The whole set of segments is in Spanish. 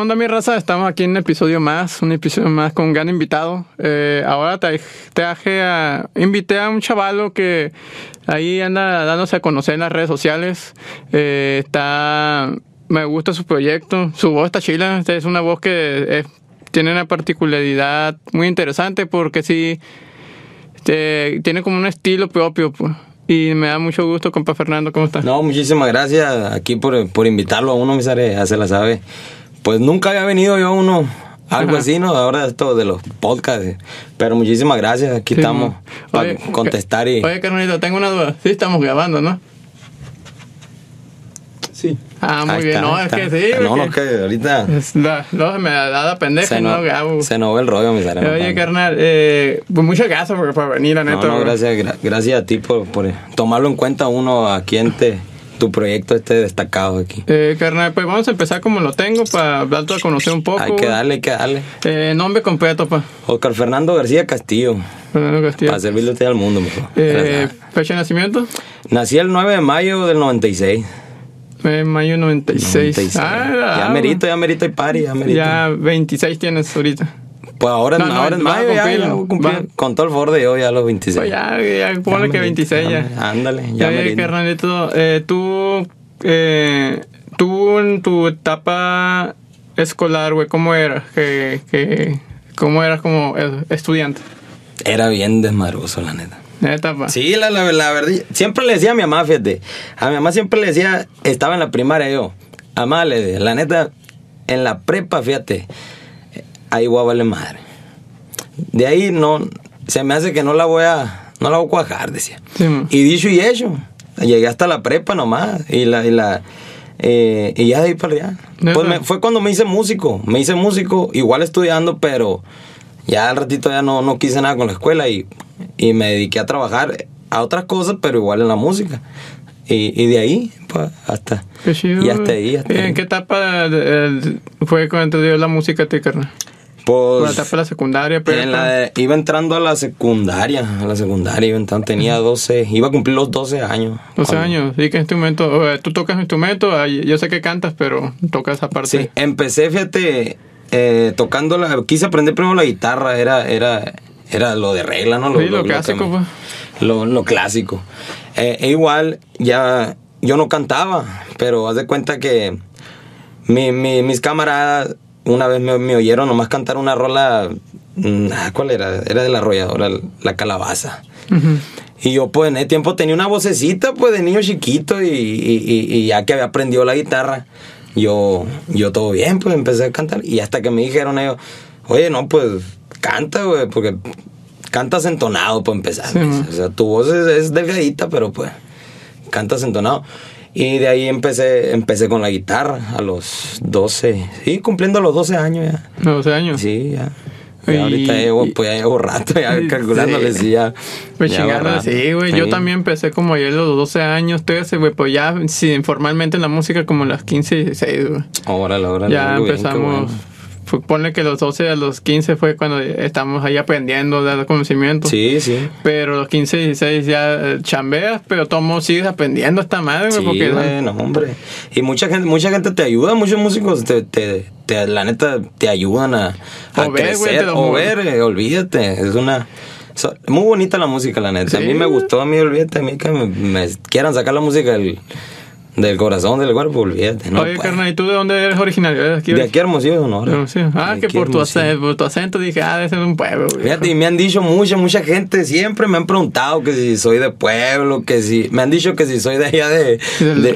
onda, mi raza? Estamos aquí en un episodio más, un episodio más con un gran invitado. Eh, ahora te, traje a. Invité a un chavalo que ahí anda dándose a conocer en las redes sociales. Eh, está. Me gusta su proyecto, su voz está chila. Es una voz que tiene una particularidad muy interesante porque sí. tiene como un estilo propio. Pues. Y me da mucho gusto, compa Fernando, ¿cómo estás? No, muchísimas gracias aquí por, por invitarlo a uno, mi sare, ya se la sabe. Pues nunca había venido yo a uno, algo así, ¿no? Ahora esto de los podcasts. Pero muchísimas gracias, aquí estamos para contestar y... Oye, carnalito, tengo una duda. Sí, estamos grabando, ¿no? Sí. Ah, muy bien. no, es que sí. No, no, es que ahorita. No, me da la pendeja se no, no Se nos ve el rollo, mi sare. Oye, carnal, eh, pues muchas gracias por, por venir, la neta. No, no, gracias, gracias a ti por, por tomarlo en cuenta uno aquí en te tu proyecto esté destacado aquí. Eh, carnal, pues vamos a empezar como lo tengo para darte a conocer un poco. Hay que darle, hay que darle. Eh, nombre completo, pa. Oscar Fernando García Castillo. Fernando Castillo. Para servirle usted al mundo, mejor. Eh, ¿Fecha de nacimiento? Nací el 9 de mayo del 96. 9 de mayo 96. 96. Ah, ya merito, ya merito y pari, ya merito. Ya 26 tienes ahorita. Pues ahora, no, no, ahora en mayo ya, ya cumplir. Con todo el favor de hoy ya los 26. Pues ya, ya ponle que 26 ya. Ándale, ya. ya carnalito, eh, tú, eh, tú en tu etapa escolar, güey, ¿cómo eras? Que, que, ¿Cómo eras como estudiante? Era bien desmadroso, la neta. Etapa. Sí, la, la, la, verdad. Siempre le decía a mi mamá, fíjate. A mi mamá siempre le decía, estaba en la primaria yo. Mamá, le la neta, en la prepa, fíjate ahí voy a valer madre. De ahí no, se me hace que no la voy a, no la voy a cuajar, decía. y dicho y hecho, llegué hasta la prepa nomás y la, y la, eh, y ya de ahí para allá. Pues fue cuando me hice músico, me hice músico, igual estudiando, pero ya al ratito ya no, no quise nada con la escuela y, y me dediqué a trabajar a otras cosas, pero igual en la música. Y, y de ahí, pues, hasta. y hasta ahí. ¿En qué etapa fue cuando te dio la música a ti, carnal? Pues, la etapa de la secundaria, pero. iba entrando a la secundaria, a la secundaria, iba entrando, tenía 12, iba a cumplir los 12 años. 12 años, ¿y qué instrumento? ¿Tú tocas instrumento? Yo sé que cantas, pero tocas aparte. Sí, empecé, fíjate, eh, tocando la. Quise aprender primero la guitarra, era, era, era lo de regla, ¿no? Lo, sí, lo, clásico, pues. Lo, lo, clásico. Eh, e igual, ya. Yo no cantaba, pero haz de cuenta que mi, mi, mis camaradas una vez me, oyeron nomás cantar una rola, mm, ah, ¿cuál era? Era de la arrolladora, la calabaza. Y yo, pues, en ese tiempo tenía una vocecita, pues, de niño chiquito y, y, ya que había aprendido la guitarra, yo, yo todo bien, pues, empecé a cantar. Y hasta que me dijeron ellos, oye, no, pues, canta, güey, porque cantas entonado, para empezar. o sea, tu voz es, es delgadita, pero, pues, cantas entonado. Y de ahí empecé, empecé con la guitarra a los 12. Sí, cumpliendo los 12 años ya. 12 años. Sí, ya. Y, ahorita llevo, pues ya llevo rato ya calculándole sí. ya. Pues chingando, sí, güey. Yo también empecé como ayer los 12 años, 13, güey. Pues ya sí, informalmente en la música como las 15, 16, güey. Órale, órale. Ya empezamos ponle que los 12 a los 15 fue cuando estamos ahí aprendiendo, dando conocimiento. Sí, sí. Pero los 15 y 16 ya eh, chambeas, pero tomo sigues aprendiendo esta madre, sí, porque bueno, hombre. Y mucha gente, mucha gente te ayuda, muchos músicos te, te, te la neta te ayudan a, a crecer, o ver, eh, olvídate, es una muy bonita la música, la neta. A mí me gustó, a mí olvídate, a mí que me, me quieran sacar la música del del corazón del cuerpo, olvídate. No Oye, carnal, ¿y tú de dónde eres originario? ¿De aquí, de aquí Hermosillo, Sonora. Ah, que por tu, acento, por tu acento dije, ah, debe ser un pueblo. Fíjate, y me han dicho mucha, mucha gente, siempre me han preguntado que si soy de pueblo, que si... Me han dicho que si soy de allá de,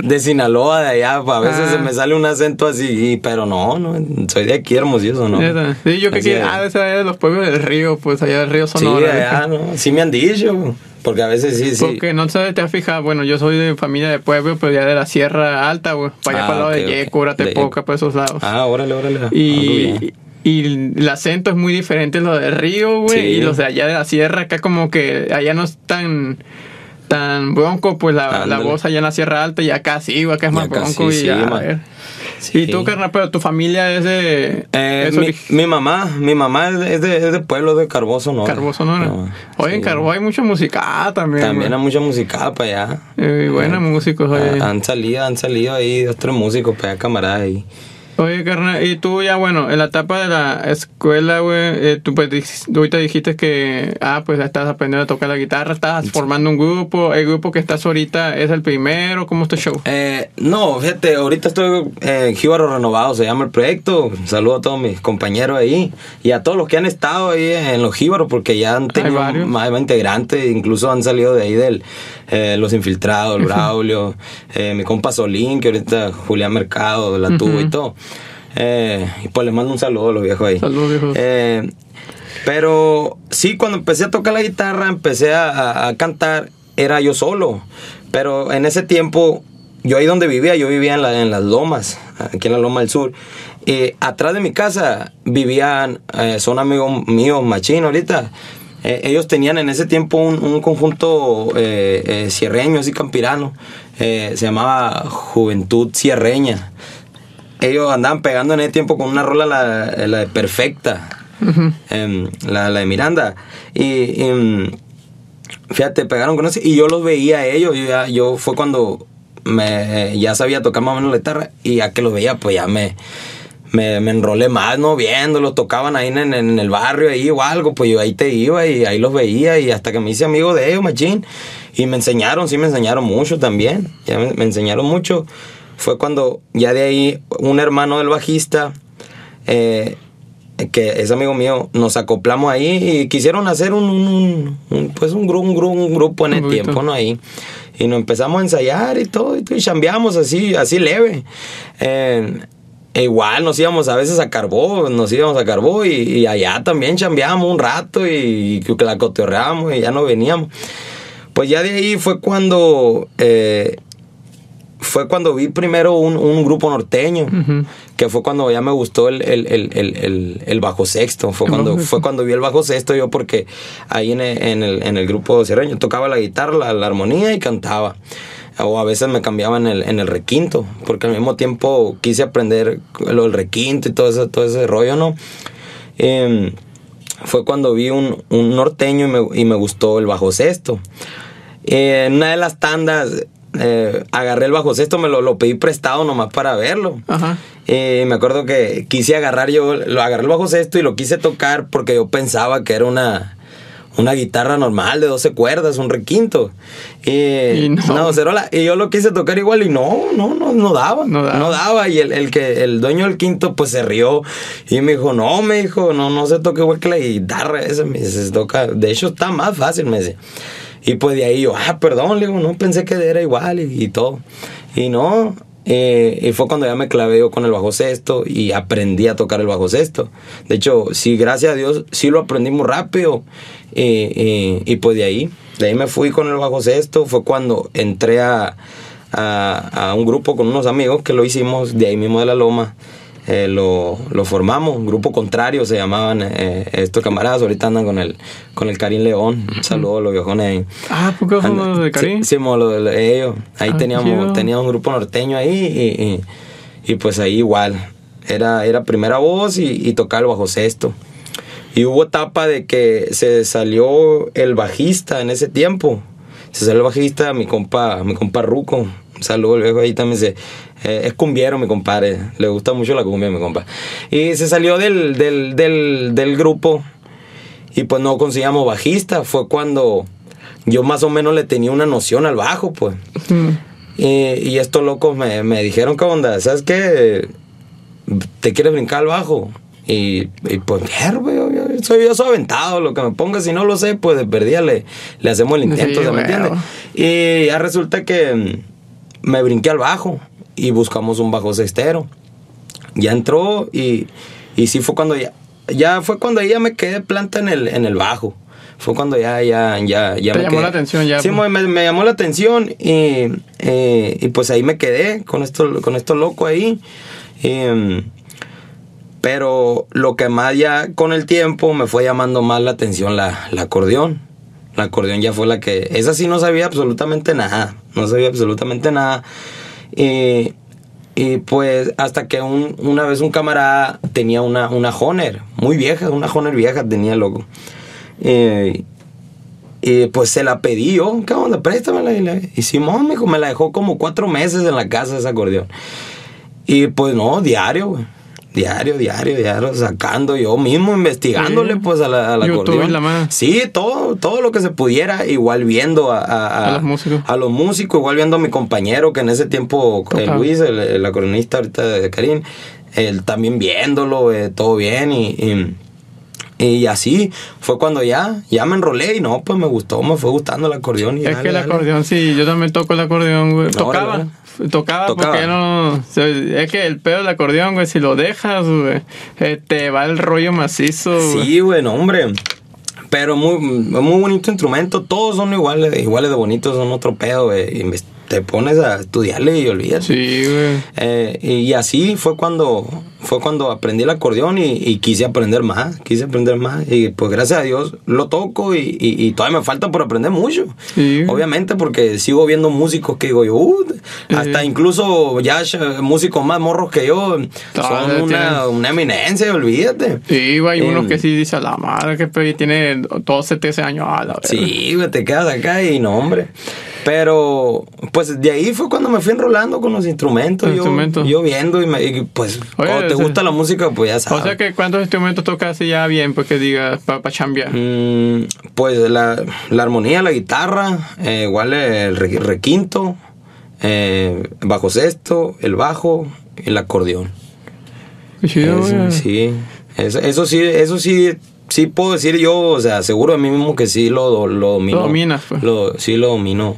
de, Sinaloa, de allá, a veces se ah. me sale un acento así, pero no, no, soy de aquí Hermosillo, Sonora. Sí, yo que quiero, ah, de de los pueblos del río, pues allá del río Sonora. Sí, allá, ¿no? Sí me han dicho. Porque a veces sí, sí. Porque no sé, te has fijado, bueno, yo soy de familia de pueblo, pero ya de la Sierra Alta, güey. Para allá ah, para el lado de Yecura, Tepoca, para esos lados. Ah, órale, órale. Y, y el acento es muy diferente lo de Río, güey. Y los de allá de la Sierra, acá como que allá no es tan tan bronco, pues la, la voz allá en la Sierra Alta y acá sí, güey, acá es más bronco y ya, a ver. ¿Y tú, carnal, pero tu familia es de...? Eh, mi, mamá, mi mamá es de, es de pueblo de Carboso, ¿no? Carboso, ¿no? Oye, en Carbo hay mucha música también. También hay mucha música para allá. Eh, buenos músicos, oye. Han salido, han salido ahí otros músicos para allá, camaradas ahí. Oye, carnal, y tú ya, bueno, en la etapa de la escuela, güey, eh, tú pues ahorita dijiste que, ah, pues estás aprendiendo a tocar la guitarra, estás formando un grupo, el grupo que estás ahorita es el primero, ¿cómo está el show? Eh, no, fíjate, ahorita estoy en Jíbaro Renovado, se llama el proyecto. Saludo a todos mis compañeros ahí y a todos los que han estado ahí en los Jíbaros, porque ya han tenido más integrantes, incluso han salido de ahí del eh, Los Infiltrados, el Braulio, eh, mi compa Solín, que ahorita Julián Mercado la tuvo y todo. Eh, y pues les mando un saludo a los viejos ahí. Saludos, viejos. Eh, pero sí, cuando empecé a tocar la guitarra, empecé a, a- cantar, era yo solo. Pero en ese tiempo, yo ahí donde vivía, yo vivía en, la- en las lomas, aquí en la loma del sur. Y atrás de mi casa vivían, eh, son amigos míos, machinos ahorita. Eh, ellos tenían en ese tiempo un, un conjunto eh, eh, sierreño, así campirano. Eh, se llamaba Juventud Sierreña. Ellos andaban pegando en ese tiempo con una rola, la, la de Perfecta, em, la, la de Miranda. Y, em, fíjate, pegaron con eso. Y yo los veía a ellos. Yo, ya- yo fue cuando me, ya sabía tocar más o menos la guitarra. Y ya que los veía, pues ya me, me, me enrolé más, ¿no? Viéndolos, tocaban ahí en, en- en el barrio ahí o algo. Pues yo ahí te iba y ahí los veía. Y hasta que me hice amigo de ellos, machín. Y me enseñaron, sí me enseñaron mucho también. Ya me, me enseñaron mucho. Fue cuando ya de ahí un hermano del bajista, eh, que es amigo mío, nos acoplamos ahí y quisieron hacer un, un- un- un, pues un, gru- un, gru- un grupo en el tiempo, ¿no? Ahí. Y nos empezamos a ensayar y todo, y, y chambeamos así, así leve. Eh, e igual nos íbamos a veces a Carbó, nos íbamos a Carbó y, y allá también chambeamos un rato y, que la cotorreamos y ya no veníamos. Pues ya de ahí fue cuando eh, fue cuando vi primero un, un grupo norteño, que fue cuando ya me gustó el, el, el, el, bajo sexto. Fue cuando, bajo fue cuando vi el bajo sexto yo porque ahí en el, en el, en el grupo sierreño tocaba la guitarra, la, la armonía y cantaba. O a veces me cambiaba en el, en el requinto, porque al mismo tiempo quise aprender lo del requinto y todo ese, todo ese rollo, ¿no? Em, fue cuando vi un, un norteño y me, y me gustó el bajo sexto. Eh, en una de las tandas eh, agarré el bajo sexto, me lo, lo pedí prestado nomás para verlo. Ajá. Eh, me acuerdo que quise agarrar yo, lo agarré el bajo sexto y lo quise tocar porque yo pensaba que era una, una guitarra normal de 12 cuerdas, un requinto. Y, Y no. no, cerola. Y yo lo quise tocar igual y no, no, no, no daba. No No daba. daba. Y el, el que, el dueño del quinto pues se rió y me dijo, no, me dijo, no, no se toca igual que la guitarra esa. Me dice, se toca, de hecho está más fácil, me dice. Y pues de ahí yo, ah, perdón, le digo, no pensé que era igual y, todo. Y no, eh, y fue cuando ya me clavé yo con el bajo sexto y aprendí a tocar el bajo sexto. De hecho, sí, gracias a Dios, sí lo aprendí muy rápido. Eh, eh, y pues de ahí, de ahí me fui con el bajo sexto. Fue cuando entré a, a, a un grupo con unos amigos que lo hicimos de ahí mismo de la Loma. Eh, lo, lo formamos, un grupo contrario se llamaban eh, estos camaradas, ahorita andan con el, con el Karim León, un saludo a los viejones ahí. Ah, ¿por qué los de Karim? Sí, sí, lo de ellos. Ahí Ah, teníamos, teníamos un grupo norteño ahí y, y- y pues ahí igual. Era, era primera voz y, y tocaba el bajo sexto. Y hubo etapa de que se salió el bajista en ese tiempo. Se salió el bajista, mi compa, mi compa Ruco. Un saludo el viejo ahí también. Se, eh, es cumbiero, mi compadre. Le gusta mucho la cumbia, mi compa. Y se salió del, del, del, del grupo y pues no conseguíamos bajista. Fue cuando yo más o menos le tenía una noción al bajo, pues. Mm. Y, y estos locos me, me dijeron, ¿qué onda? ¿Sabes qué? ¿Te quieres brincar al bajo? Y, y pues, mierda, yo, yo soy, yo soy aventado, lo que me ponga, si no lo sé, pues de perdida le, le hacemos el intento, Sí, ¿se me entiende? Y ya resulta que me brinqué al bajo y buscamos un bajo sextero. Ya entró y, y sí fue cuando ya, ya fue cuando ya me quedé planta en el, en el bajo. Fue cuando ya, ya, ya, ya Te me llamó quedé. la atención ya, Sí, pues. me, me llamó la atención y, eh, y pues ahí me quedé con esto, con esto loco ahí. Mm, pero lo que más ya con el tiempo me fue llamando más la atención la, la acordeón. La acordeón ya fue la que... Esa sí no sabía absolutamente nada. No sabía absolutamente nada. Y, y pues hasta que un- una vez un camarada tenía una, una Honer, muy vieja, una Honer vieja tenía loco. Y, pues se la pedí yo, ¿qué onda? Préstamela. Y, la- y Simón, mijo, me la dejó como cuatro meses en la casa ese acordeón. Y pues no, diario, güey. Diario, diario, diario, sacando yo mismo, investigándole Sí. pues a la, a la YouTube acordeón. y la madre. Sí, todo, todo lo que se pudiera, igual viendo a, a- A los músicos. a los músicos, igual viendo a mi compañero que en ese tiempo, el Tocaba. Luis, el, el acordeonista ahorita de Karim, él también viéndolo, eh, todo bien y, y, y así fue cuando ya, ya me enrolé y no, pues me gustó, me fue gustando el acordeón. Y Es dale, que el dale. acordeón, sí, yo también toco el acordeón, güey. Tocaba. Tocaba, Tocaba. porque no. Es que el pedo del acordeón, güey, si lo dejas, güey, eh, te va el rollo macizo, güey. Sí, bueno, hombre. Pero muy, muy bonito instrumento. Todos son iguales, iguales de bonitos, son otro pedo, güey. Te pones a estudiarle y olvidas. Sí, güey. Eh, y así fue cuando fue cuando aprendí el acordeón y, y quise aprender más, quise aprender más. Y pues gracias a Dios lo toco y, y- y todavía me falta por aprender mucho. Sí. Obviamente porque sigo viendo músicos que digo yo, "Uh", hasta incluso ya músicos más morros que yo Todavía son una, una eminencia, olvídate. Sí, güey, hay unos Em, que sí dice a la madre que tiene 12, 13 años a la. Sí, güey, te quedas acá y no, hombre. Pero, pues de ahí fue cuando me fui enrolando con los instrumentos. Los yo, instrumentos. yo viendo y, me, y, pues Oye, cuando te gusta la música, pues ya sabes. O sea que cuántos instrumentos tocas ya bien, pues que digas, para chambear. Mm, pues la, la armonía, la guitarra, eh, igual el re- requinto, eh, bajo sexto, el bajo y el acordeón. Chido, sí, eso, eso sí, eso sí, sí puedo decir yo, o sea, seguro de mí mismo que sí lo, lo domino. Lo dominas, pues. Lo- sí lo domino.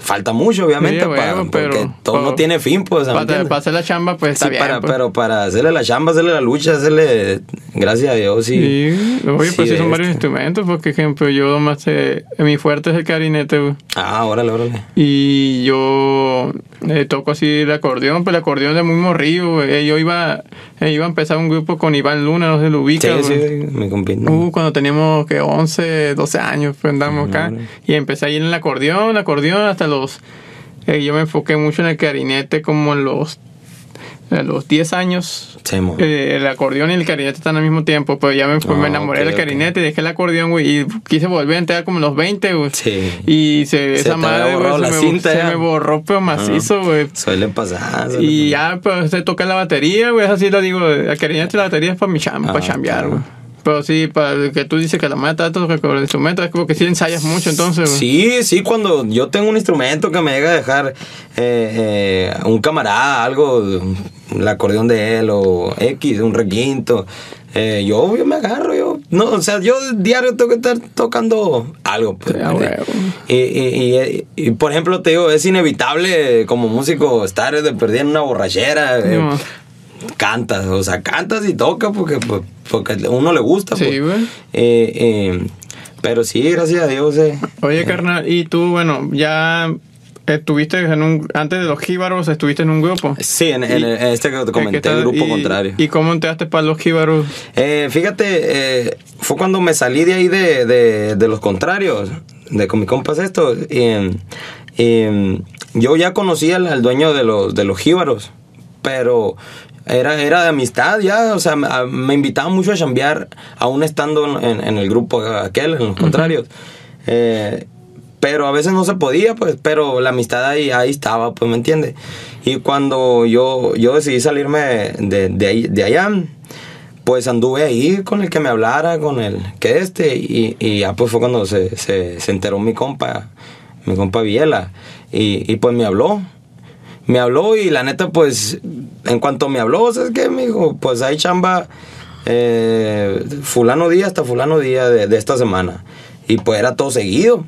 Falta mucho, obviamente, Sí, para, bueno, porque pero- todo no pero- tiene fin, pues. ¿me Para, para hacer la chamba, pues está Sí, bien. para, pues. pero para hacerle la chamba, hacerle la lucha, hacerle, gracias a Dios, sí. Sí, oye, pues sí, son varios este. instrumentos, porque, ejemplo, yo nomás, eh, mi fuerte es el clarinete, güey. Ah, órale, órale. Y yo eh, toco así el acordeón, pero el acordeón de muy morrillo, güey. Eh, Yo iba, eh, iba a empezar un grupo con Iván Luna, no sé, lo Sí, ubica, sí, güey. me compito. Uh, cuando teníamos que 11, 12 años, pues andamos acá. Órale. Y empecé ahí en el acordeón, el acordeón hasta los... eh, yo me enfoqué mucho en el clarinete como en los, a los 10 años. Sí. Eh, el acordeón y el clarinete están al mismo tiempo, pero ya me, me Ah, enamoré del clarinete y dejé el acordeón, güey, y quise volver a entrar como en los 20, güey. Sí. Y se, esa madre, güey, se, me, se borró, pero macizo, güey. Suele pasar. suele Y pasar. ya, pues, se toca la batería, güey, así lo digo, el clarinete y la batería es para mi cham, Ah, para chambear, claro. Pero sí, para el que tú dices que la madre trata con el instrumento, es como que sí ensayas mucho, entonces. Sí, sí, cuando yo tengo un instrumento que me llega a dejar eh, eh, un camarada, algo, el acordeón de él o X, un requinto, eh, yo, yo me agarro, yo, no, o sea, yo diario tengo que estar tocando algo. Pues, y, y, y, y, por ejemplo, te digo, es inevitable como músico estar de perdida en una borrachera. Sí. Cantas, o sea, cantas y tocas porque, porque a uno le gusta. Sí, pues. güey. Eh, eh, pero sí, gracias a Dios. Eh. Oye, carnal, y tú, bueno, ya estuviste en un, antes de los jíbaros, estuviste en un grupo. Sí, en, en- Y- en este que te ¿Qué comenté, el grupo Y- contrario. ¿Y cómo entraste para los jíbaros? Eh, fíjate, eh, fue cuando me salí de ahí de, de, de los contrarios, de con mis compas estos. y, y, yo ya conocía al, al dueño de los, de los jíbaros, pero era, era de amistad ya, o sea, me, a- me invitaban mucho a chambear, aún estando en, en el grupo aquel, en los contrarios. Eh, pero a veces no se podía, pues, pero la amistad ahí, ahí estaba, pues, ¿me entiendes? Y cuando yo, yo decidí salirme de, de, ahí- de allá, pues anduve ahí con el que me hablara, con el que este, y, y ya pues fue cuando se, se, se enteró mi compa, mi compa Viela, y, y pues me habló. Me habló y la neta, pues, en cuanto me habló, ¿sabes qué? Me dijo, pues hay chamba eh, fulano día hasta fulano día de, esta semana. Y pues era todo seguido.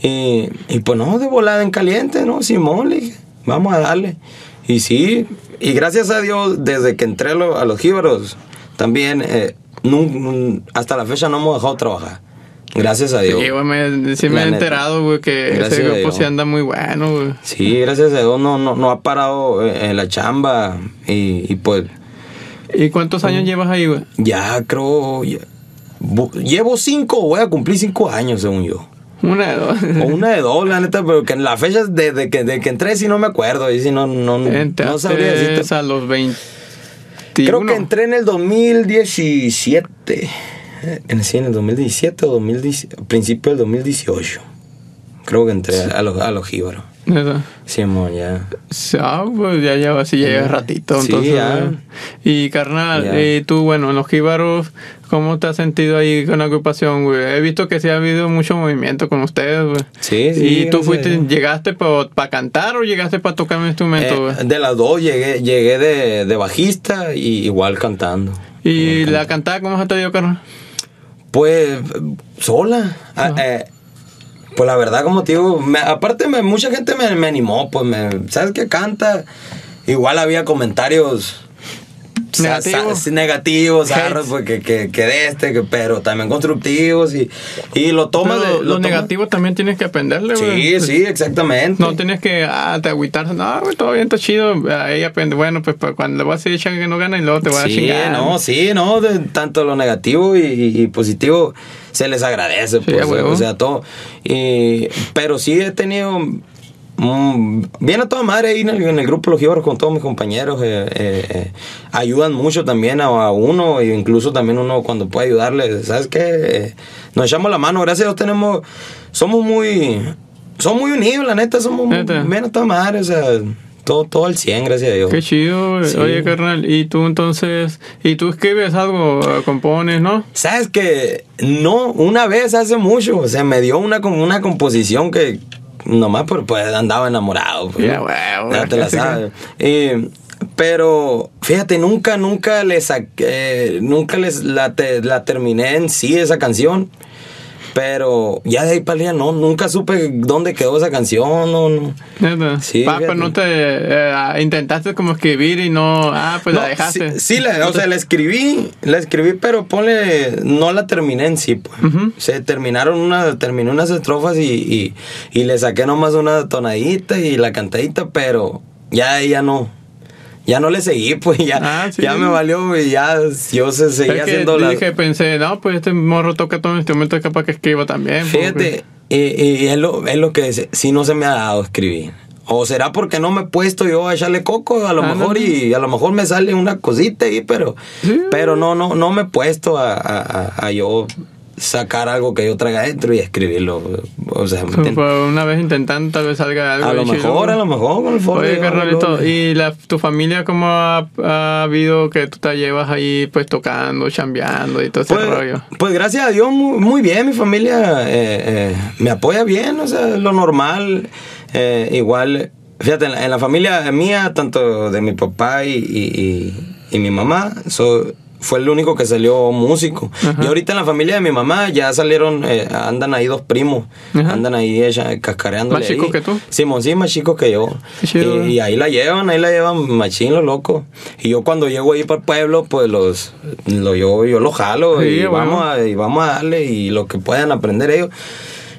Y, pues no, de volada en caliente, ¿no? Simón, le dije, vamos a darle. Y sí, y gracias a Dios, desde que entré a, lo- a los jíbaros, también, eh, hasta la fecha no hemos dejado de trabajar. Gracias a Dios. Sí, güey, me, sí me La he neta. enterado, güey, que Gracias ese a grupo Dios. sí anda muy bueno, güey. Sí, gracias a Dios no, no, no ha parado eh, en la chamba. Y, y pues ¿Y cuántos Mm. años llevas ahí, güey? ya creo, ya- bu- llevo cinco, voy a cumplir cinco años según yo. Una de dos. O una de dos, la neta, pero que en la fecha de, de que, de que entré sí no me acuerdo. Y sí no, no, no sabría decirte. A los 20. Creo que entré en el 2017. En, sí, en el 2017 o 2010, principio del 2018. Creo que entré a los, a los jíbaros. Neta. Simón, ya. Ah, pues ya lleva así, ya lleva ratito. Sí, Entonces, ya. Y carnal, Ya. y tú, bueno, en los jíbaros, ¿cómo te has sentido ahí con la agrupación, güey? He visto que sí ha habido mucho movimiento con ustedes, güey. Sí, sí, ¿Y tú fuiste, llegaste para cantar o llegaste para tocar un instrumento, güey? Eh, de las dos llegué, llegué de, de bajista y igual cantando. ¿Y Igual la cantando. cantada cómo se te dio, carnal? Pues sola. Ah, eh, pues la verdad, como te digo, me- aparte me- mucha gente me, me animó, pues me, ¿sabes qué canta? Igual había comentarios Negativos. sa- negativos, zarros, pues, que, que, que de este, que- pero también constructivos y, y lo tomas de... lo negativo también tienes que aprenderle. Sí, sí, exactamente. No tienes que ah, te agüitarse. No, güey, todo bien, está chido. Ahí aprende. Bueno, pues cuando le vas a decir que no gana y luego te voy a sí, chingar. no, sí, no, de tanto lo negativo y, y- y positivo se les agradece, Sí, pues, huevo. o sea, todo. Y, pero sí he tenido mm, bien a toda madre ahí en el, en el grupo Los Jíbaros con todos mis compañeros, eh, eh, eh, ayudan mucho también a, a uno, e incluso también uno cuando puede ayudarle, ¿sabes qué? Nos echamos la mano, gracias a Dios tenemos, somos muy, somos muy unidos, la neta, somos muy- bien a toda madre, o sea, todo, todo al 100, gracias a Dios. Qué chido. Sí. Oye, carnal, y tú entonces, y tú escribes algo, compones, ¿no? Sabes que no, una vez hace mucho, o sea, me dio una, una composición que nomás por, pues andaba enamorado. pues, Ya, te la sabes. Y, pero fíjate, nunca, nunca le saqué, nunca les la, te- la terminé en sí esa canción. Pero ya de ahí para allá no, nunca supe dónde quedó esa canción, no, no. Sí, Pa, fíjate. pues no te eh, intentaste como escribir y no, ah, pues la dejaste. Sí, sí la, o sea, la escribí, la escribí, pero ponle, no la terminé en sí, pues. Ujú. Se terminaron una, terminé unas estrofas y, y, y le saqué nomás una tonadita y la cantadita, pero ya ya no. Ya no le seguí, pues ya, Ah, sí. ya me valió y ya yo se seguía Es que haciendo la. dije, pensé, no, pues este morro toca todo instrumento, es capaz que escriba también. pues, Fíjate, y, y es, lo, es lo que si no se me ha dado escribir. O será porque no me he puesto yo a echarle coco, a lo Ah, mejor, no. y a lo mejor me sale una cosita ahí, pero, Sí. pero no, no, no me he puesto a, a- a- a yo sacar algo que yo traiga adentro y escribirlo. O sea, una vez intentando, tal vez salga algo. a lo mejor, a lo mejor con el foro. Oye, carnalito. ¿y la, tu familia cómo ha, ha habido que tú te llevas ahí pues tocando, chambeando y todo ese Pues, rollo? pues gracias a Dios, muy, muy bien, mi familia eh, eh, me apoya bien, o sea, lo normal. eh, igual, fíjate, en la, en la familia mía, tanto de mi papá y, y- y- y mi mamá, so- fue el único que salió músico. Ajá. Y ahorita en la familia de mi mamá ya salieron, eh, andan ahí dos primos, Ajá. andan ahí ella, cascareando. ¿Más chicos que tú? Simón, sí, más chicos que yo. Y, y ahí la llevan, ahí la llevan machín, los locos. Y yo cuando llego ahí para el pueblo, pues los, lo, yo, yo los jalo Sí, y, bueno. vamos a, y vamos a darle y lo que puedan aprender ellos.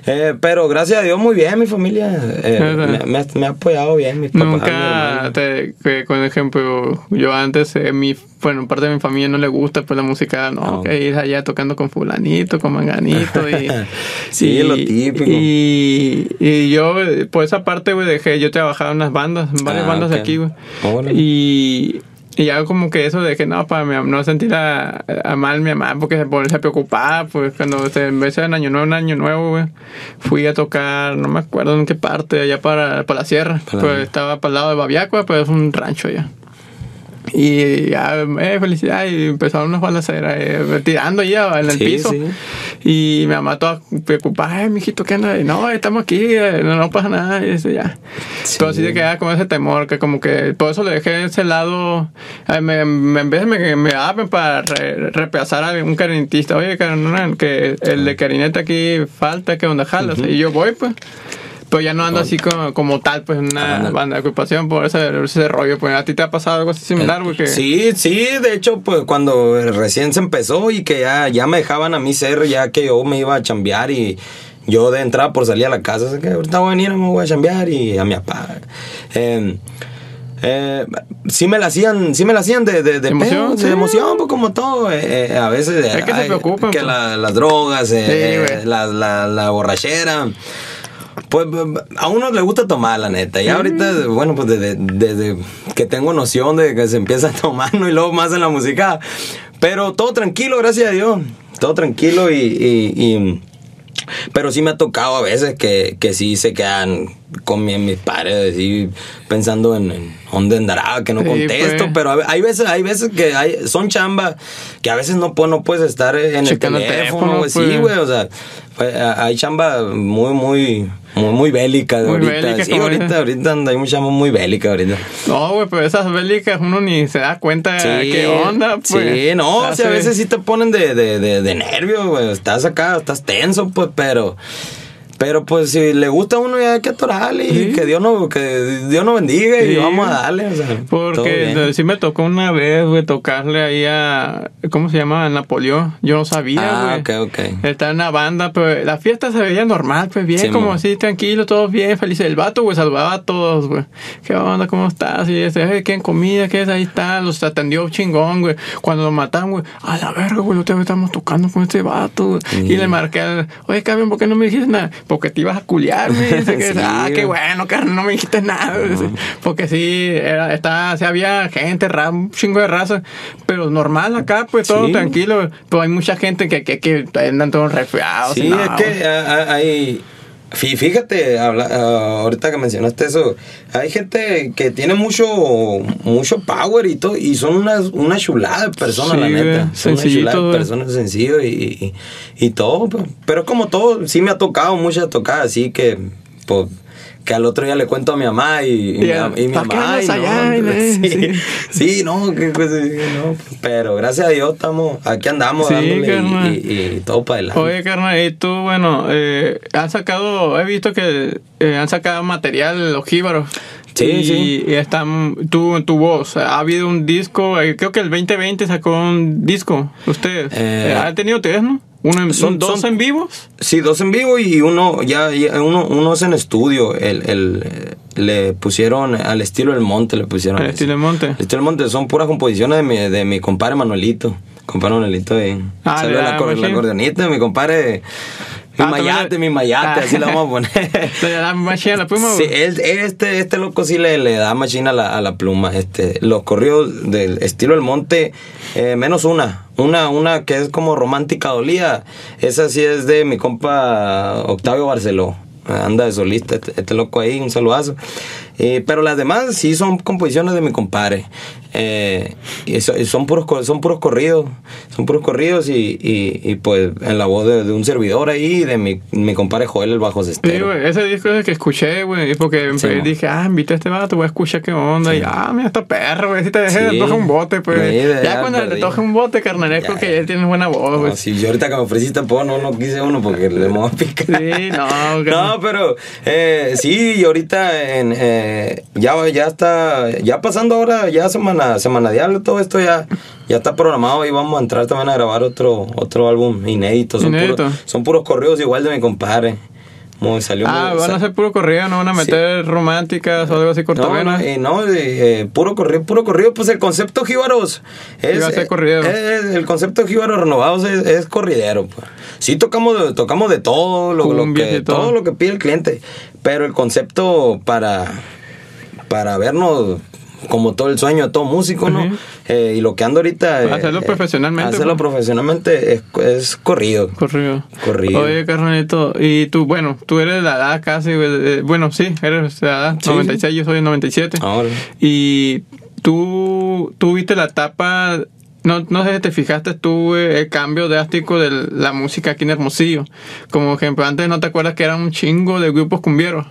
Eh, pero gracias a Dios muy bien, mi familia eh, me, me ha, me ha apoyado bien, mis papás. Nunca, hermano. te, que, con ejemplo, yo antes, eh, mi, bueno, parte de mi familia no le gusta pues la música, no, No. que ir allá tocando con fulanito, con manganito y... Sí, y- lo típico. Y, y yo, eh, por esa parte, güey, dejé, yo trabajaba en unas bandas, en varias Ah, bandas de aquí, güey. Y, y ya como que eso de que no, para mi- no sentir a, a mal mi mamá porque se, pone- se preocupaba, pues cuando se, de en año nuevo, en año nuevo, güey, fui a tocar, no me acuerdo en qué parte, allá para, para la sierra, Para- pues estaba para el lado de Babiacua, pues es un rancho allá. Y ya, eh, felicidad, y empezaron unas balaceras, eh, tirando ya en el Sí, piso. sí. Y mi mamá toda preocupada, ay, mijito, ¿qué anda? Y, no, estamos aquí, eh, no, no pasa nada, y eso ya. Sí. Pero así de que era como ese temor, que como que por eso le dejé ese lado, ay, me, me- en vez me, me daban para re- reemplazar a un carinetista, oye, carnal, que el de carineta aquí falta, que onda jalas, y yo voy, pues. Pero ya no ando así como, como tal, pues, en una Anda. banda de ocupación por ese, ese rollo. Pues, ¿a ti te ha pasado algo así similar, güey? Que... Sí, sí, de hecho, pues cuando recién se empezó y que ya, ya me dejaban a mí ser, ya que yo me iba a chambear y yo de entrada por salir a la casa, así que ahorita voy a venir, me voy a chambear y a mi papá. Eh, eh, sí me la hacían, sí me la hacían de, de, de Emoción, pedo, sí. de emoción, pues como todo. eh, eh, a veces Es que se ay, preocupan, que pues. la- las drogas, eh, Sí, eh, güey. la, la, la borrachera. Pues a uno le gusta tomar, la neta. Y ahorita, bueno, pues desde, desde que tengo noción de que se empieza a tomar, ¿no? Y luego más en la música. Pero todo tranquilo, gracias a Dios. Todo tranquilo y, y, y, Pero sí me ha tocado a veces que, que sí se quedan con mi- mis padres, así pensando en, en dónde andará, que no Sí, contesto. pues. Pero hay veces, hay veces que hay, son chambas que a veces no, pu- no puedes estar en el Checando el teléfono, teléfono, güey. Sí, pues. güey, o sea, pues, a- hay chamba muy, muy, muy, muy bélica Muy ahorita. bélica, sí, ahorita, ahorita anda- hay mucha muy bélica ahorita. No, güey, pero esas bélicas uno ni se da cuenta de qué onda, pues. Sí, no, o sea, a veces sí te ponen de, de, de, de nervio, güey. Estás acá, estás tenso, pues, pero. Pero pues si le gusta a uno ya hay que atorarle y Sí. que Dios no, que Dios no bendiga y vamos a darle. O sea, todo Porque sí me tocó una vez, güey, tocarle ahí a. ¿Cómo se llama? Napoleón. Yo no sabía, Ah, güey. ok, ok. Está en una banda, pero la fiesta se veía normal, pues bien, Sí, como mo. así, tranquilo, todos bien, felices. El vato, güey, saludaba a todos, güey. ¿Qué onda? ¿Cómo estás? Y este, "Hey, ¿quién comida? ¿Qué es? Ahí está, los atendió chingón, güey. Cuando lo mataron, güey, a la verga, güey, vez estamos tocando con este vato, güey. Y le marqué, al, oye, cabrón, ¿por qué no me dijiste nada? Porque te ibas a culiar, güey. Sí, ah, qué bueno, carnal, no me dijiste nada, Porque sí, era, está, sí había gente, un chingo de raza, pero normal acá, pues todo Sí. tranquilo. Pero hay mucha gente que, que, que andan todos resfriados. Sí, y no, es que hay. Fí- Fíjate, habla- ah, ahorita que mencionaste eso, hay gente que tiene mucho mucho power y todo, y son una, una chulada de personas, Sí, la neta. Son una chulada de personas sencillo y, y, y todo. Pero como todo, sí me ha tocado muchas tocadas, así que, pues, que al otro día le cuento a mi mamá y, y mi, Ya, y mi ¿pa' qué mamá. andas y allá? no, sí, sí. sí, no, qué cosa, no, pero gracias a Dios estamos, aquí andamos Sí, dándole y- carnal. y, y todo para adelante. Oye, carnal, y tú, bueno, eh, han sacado, he visto que eh, han sacado material los jíbaros. Sí, y, sí. y están, tú, en tu voz, ha habido un disco, eh, creo que el 2020 sacó un disco, ustedes. Eh, Eh, ¿Han tenido tres, no? Uno en, son- dos son- en vivos. Sí, dos en vivo y uno ya, ya- uno, uno es en estudio. El, el, eh, le pusieron al estilo del monte, le pusieron. Al estilo del monte. El estilo del monte son puras composiciones de mi, de mi compadre Manuelito. Compadre Manuelito de Ah, salió de la, la la acordeonista, mi compadre. Mi Ah, mayate, mi mayate, Ah. así le vamos a poner. Le da más chida la pluma, Sí, él- este, este loco sí le, le da machina a la, a la pluma. Este, los corridos del estilo del monte, eh, menos una. Una, una que es como romántica dolía. Esa sí es de mi compa Octavio Barceló. Anda de solista, este, este loco ahí, un saludazo. Eh, pero las demás sí son composiciones de mi compadre. Eh, y so- y son puros son puros corridos. Son puros corridos y, y, y, pues en la voz de, de un servidor ahí, de mi, mi compadre Joel, el bajo Sí, cestero. güey, ese disco es el que escuché, güey, porque Sí, dije, ah, invité a este vato, voy a escuchar qué onda, y ah, mira, esta perra, güey, si te dejé, Sí. toca un bote, pues. Sí, ya ya cuando te perdí. toca un bote, carnal, es porque ya tienes buena voz, güey. No, si yo ahorita que me ofreciste pues no, no quise uno porque le voy a picar. Sí, no. No, pero eh, sí, y ahorita en, eh, ya, ya está, ya pasando ahora, ya semana, semana diario, todo esto ya, ya está programado y vamos a entrar también a grabar otro, otro álbum inédito. Son, Inédito. Puros, son puros correos igual de mi compadre. Muy, salió Ah, muy- van a hacer puro corrido, no van a meter románticas o algo así cortavenas. no, eh, no, eh, puro corrido, puro corrido, pues el concepto jíbaros es, a ser eh, corridero. es- el concepto jíbaros renovados es, es corridero, pues. Sí tocamos de, tocamos de todo, lo, lo que, todo. todo lo que pide el cliente, pero el concepto para, para vernos como todo el sueño de todo músico, ¿no? Eh, y lo que ando ahorita... eh, Hacerlo eh, profesionalmente, Hacerlo pues. profesionalmente es, es corrido. Corrido. Corrido. Oye, carnalito, y tú, bueno, tú eres la edad casi, de- bueno, sí, eres la edad, Sí. 96, yo soy de 97. Ahora. Y tú, tú viste la etapa, no, no sé si te fijaste tú el cambio drástico de la música aquí en Hermosillo. Como ejemplo, antes no te acuerdas que eran un chingo de grupos cumbieros.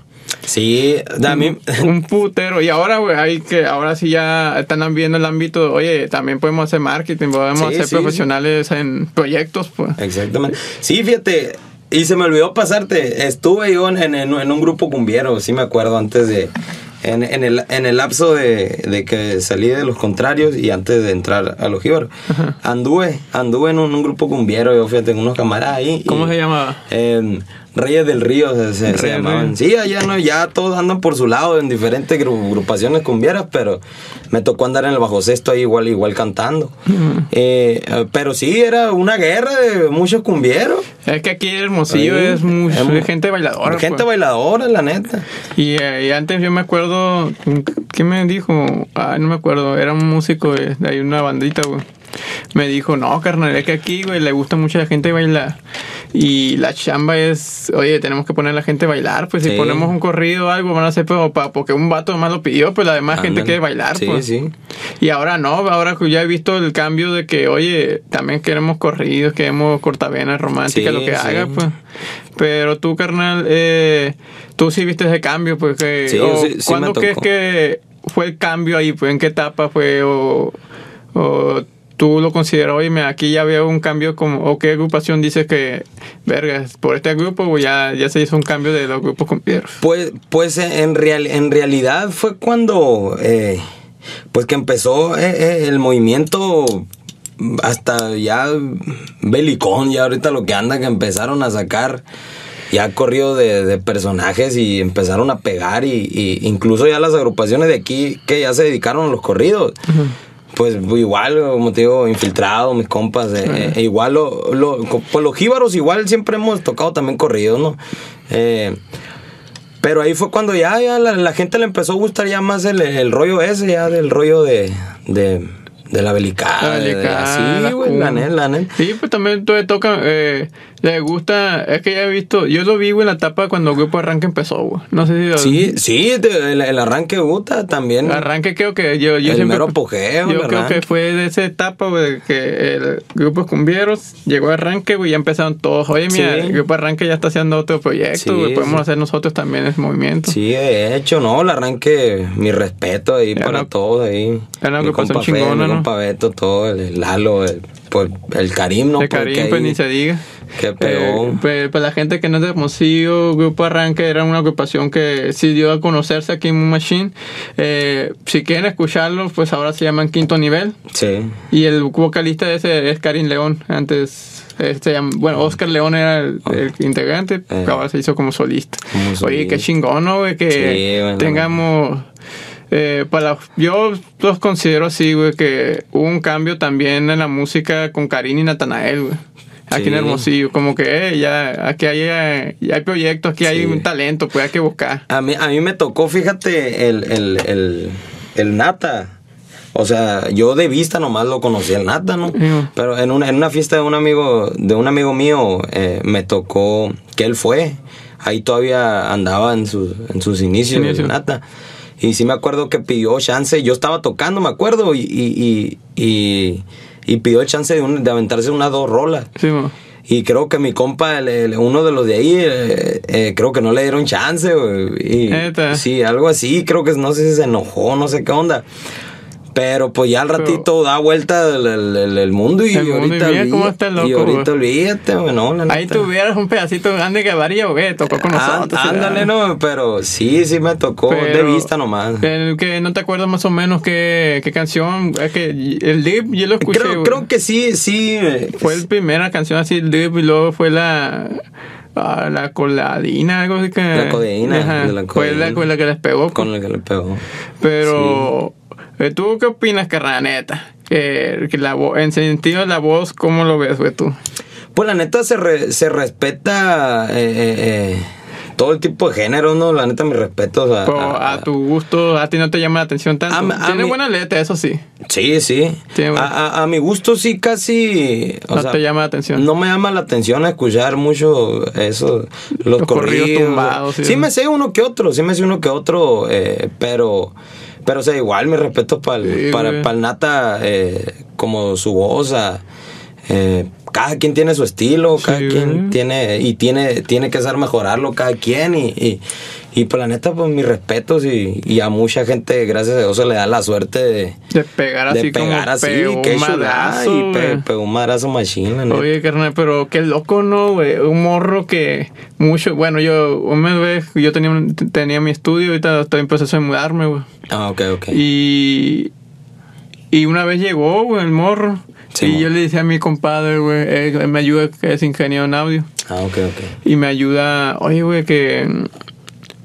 Sí, mí... un putero. Y ahora, güey, hay que, ahora sí ya están viendo el ámbito, de, oye, también podemos hacer marketing, podemos Sí, ser sí, profesionales en proyectos, pues. Exactamente. Sí, fíjate, y se me olvidó pasarte, estuve yo en, en- en un grupo cumbiero, sí me acuerdo, antes de, en, en el, en el lapso de, de que salí de los contrarios y antes de entrar a los jíbaros. Anduve, anduve en un, un grupo cumbiero, yo fíjate, con unos camaradas ahí. ¿Cómo y, se llamaba? em, Reyes del Río se, se- se llamaban. Sí, allá no, ya todos andan por su lado en diferentes gru- agrupaciones cumbieras, pero me tocó andar en el bajo sexto ahí igual, igual cantando. Eh, eh, pero sí, era una guerra de muchos cumbieros. Es que aquí Hermosillo es, muy, es gente bailadora. Gente pues. bailadora, la neta. Y, eh, y antes yo me acuerdo, ¿qué me dijo? Ah, no me acuerdo, era un músico de, de ahí, una bandita, güey. Me dijo, no, carnal, es que aquí, güey, le gusta mucho a la gente bailar. Y la chamba es, oye, tenemos que poner a la gente a bailar, pues si ponemos un corrido o algo, van a hacer pues, pa- porque un vato más lo pidió, pues la demás gente quiere bailar, Sí, pues. sí. Y ahora no, ahora que ya he visto el cambio de que, oye, también queremos corridos, queremos cortavenas románticas, lo que haga, pues. Pero tú, carnal, eh, tú sí viste ese cambio, pues que... Sí, o sí, sí ¿Cuándo me crees que fue el cambio ahí? Pues, ¿En qué etapa fue? O, o tú lo consideras, oye, aquí ya veo un cambio como... ¿O qué agrupación dices que, vergas, por este grupo o ya, ya se hizo un cambio de los grupos con piedras? Pues, pues en, real, en realidad fue cuando, eh, pues que empezó eh, eh, el movimiento hasta ya belicón, ya ahorita lo que anda, que empezaron a sacar ya corrido de, de personajes y empezaron a pegar y, y incluso ya las agrupaciones de aquí que ya se dedicaron a los corridos. Pues igual, como te digo, infiltrado, mis compas, eh, eh, igual, lo, lo- pues los jíbaros igual siempre hemos tocado también corridos, ¿no? Eh, pero ahí fue cuando ya, ya la, la gente le empezó a gustar ya más el, el rollo ese, ya del rollo de, de, de la belicada. La la güey, la neta, la neta. Sí, pues también tú le toca, eh, le gusta, es que ya he visto, yo lo vi, güey, en la etapa cuando el grupo Arranque empezó, güey. No sé si lo- Sí, sí, el, el arranque gusta también. Arranque creo que yo, yo El siempre... mero apogeo, Yo el creo arranque. que fue de esa etapa, güey, que el grupo Cumbieros llegó a Arranque, güey, ya empezaron todos. Oye, mira, Sí. el grupo Arranque ya está haciendo otro proyecto, Sí, güey, podemos sí. hacer nosotros también ese movimiento. Sí, de hecho, no, el arranque, mi respeto ahí Era para una- todos ahí. era una Fe, chingona, ¿no? Compa Beto, todo, el, el Lalo, el, pues, el Karim, ¿no? Porque Karim, pues ahí- ni se diga. que pegó. Eh, pues, para la gente que no es de Hermosillo, Grupo Arranque era una agrupación que sí dio a conocerse aquí en Moon Machine. Eh, si quieren escucharlo, pues ahora se llaman Quinto Nivel. Sí. Y el vocalista de ese es Karim León. Antes, llama- bueno, Oscar León era el, el integrante, Eh. ahora se hizo como solista. Como Oye, solista. qué chingón, ¿no? Que Sí, bueno. tengamos... eh, para, yo los considero así, güey, que hubo un cambio también en la música con Karim y Natanael, güey. Aquí en. Hermosillo, como que eh, ya aquí hay, eh, ya hay proyectos, aquí hay un talento, pues hay que buscar. A mí, a mí me tocó, fíjate, el, el, el, el Nata. O sea, yo de vista nomás lo conocí el Nata, ¿no? Pero en una, en una fiesta de un amigo, de un amigo mío, eh, me tocó que él fue. Ahí todavía andaba en, sus en sus inicios Inicio. el Nata. Y sí me acuerdo que pidió chance. Yo estaba tocando, me acuerdo, y, y, y, y, y pidió el chance de, un- de aventarse unas dos rolas. Sí. Y creo que mi compa, el- el- uno de los de ahí, eh, eh, creo que no le dieron chance. Y-. Sí, algo así, creo que no sé si se enojó, no sé qué onda. Pero pues ya al Pero- ratito da vuelta el, el- el- mundo y El mundo, ahorita y mira cómo olví- está el loco, Y ahorita olvídate, no, la Ahí neta. tuvieras un pedacito grande que varía, güey, tocó con Ah, nosotros. sí, ándale, no, pero sí, sí me tocó de vista nomás. El que no te acuerdas más o menos qué, qué canción. Es que el Deep yo lo escuché. Creo, creo que sí, sí. eh, Fue la primera canción así, el Deep, y luego fue la. ah, la coladina, algo así que. La codeína, Ajá, de la Fue la codeína. con la que les pegó. pues. Con el que le pegó. Pero. ¿Tú qué opinas, carnal, neta? Que, que la en sentido de la voz, ¿cómo lo ves, güey, tú? Pues la neta se, re- se respeta eh, eh, eh, todo el tipo de género, ¿no? La neta, mis respetos a, Pero a- a tu gusto, a ti no te llama la atención tanto. A- a Tiene buena letra, eso sí. Sí, sí. A, mi gusto sí casi... o No sea, te llama la atención. No me llama la atención escuchar mucho eso, los, Los corridos corridos. tumbados, sí. Sí me sé uno que otro, sí me sé uno que otro, eh, pero... Pero, o sea, igual mi respeto pa'l- Sí, para el Nata, eh, como su voz, eh, cada quien tiene su estilo, cada Sí, quien tiene, y tiene, tiene que saber mejorarlo cada quien, y, y, y pues la neta, pues mis respetos, y, y a mucha gente, gracias a Dios, se le da la suerte de, De pegar así de pegar como así, pegó qué chulada, madrazo, y pe- pegó un madrazo machina, ¿no? Oye, carnal, pero qué loco, ¿no, güey? Un morro que mucho... Bueno, yo yo tenía, tenía mi estudio, ahorita estoy en proceso de mudarme, güey. Ah, ok, ok. Y... Y una vez llegó, güey, el morro. Sí, y yo le decía a mi compadre, güey, él, él me ayuda, que es ingeniero en audio. Ah, ok, ok. Y me ayuda, oye, güey, que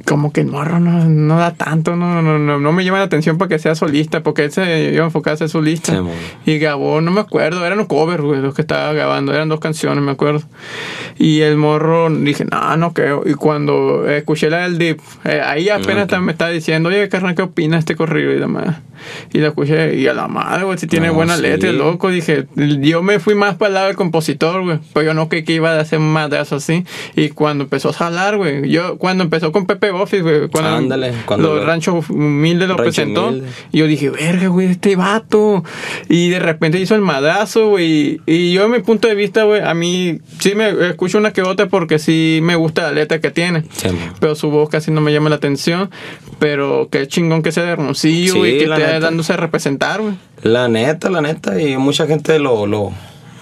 como que el morro no, no da tanto, no, no, no, no me llama la atención para que sea solista, porque él se iba a enfocar a ser solista. Sí, y grabó, no me acuerdo, eran los covers, güey, los que estaba grabando, eran dos canciones, me acuerdo. Y el morro, dije, no, no creo. Y cuando escuché la del Deep, eh, ahí apenas Ok. ta- me estaba diciendo, oye, carnal, ¿qué opinas de este corrido y demás? Y la escuché y a la madre, güey, si tiene No, buena sí. letra, loco. Dije, yo me fui más para el lado del compositor, güey. Pero yo no creí que iba a hacer de eso así. Y cuando empezó a jalar, güey. Yo, cuando empezó con Pepe Office, güey. Cuando Ándale, cuando los lo- ranchos humildes lo Rancho presentó. Humilde. Y yo dije, verga, güey, este vato. Y de repente hizo el madrazo, güey. Y yo, en mi punto de vista, güey, a mí sí me escucho una que otra porque sí me gusta la letra que tiene. Sí. Pero su voz casi no me llama la atención. Pero qué chingón que sea de Hermosillo, Sí, güey, que la esté neta. dándose a representar, güey. La neta, la neta, y mucha gente lo, lo,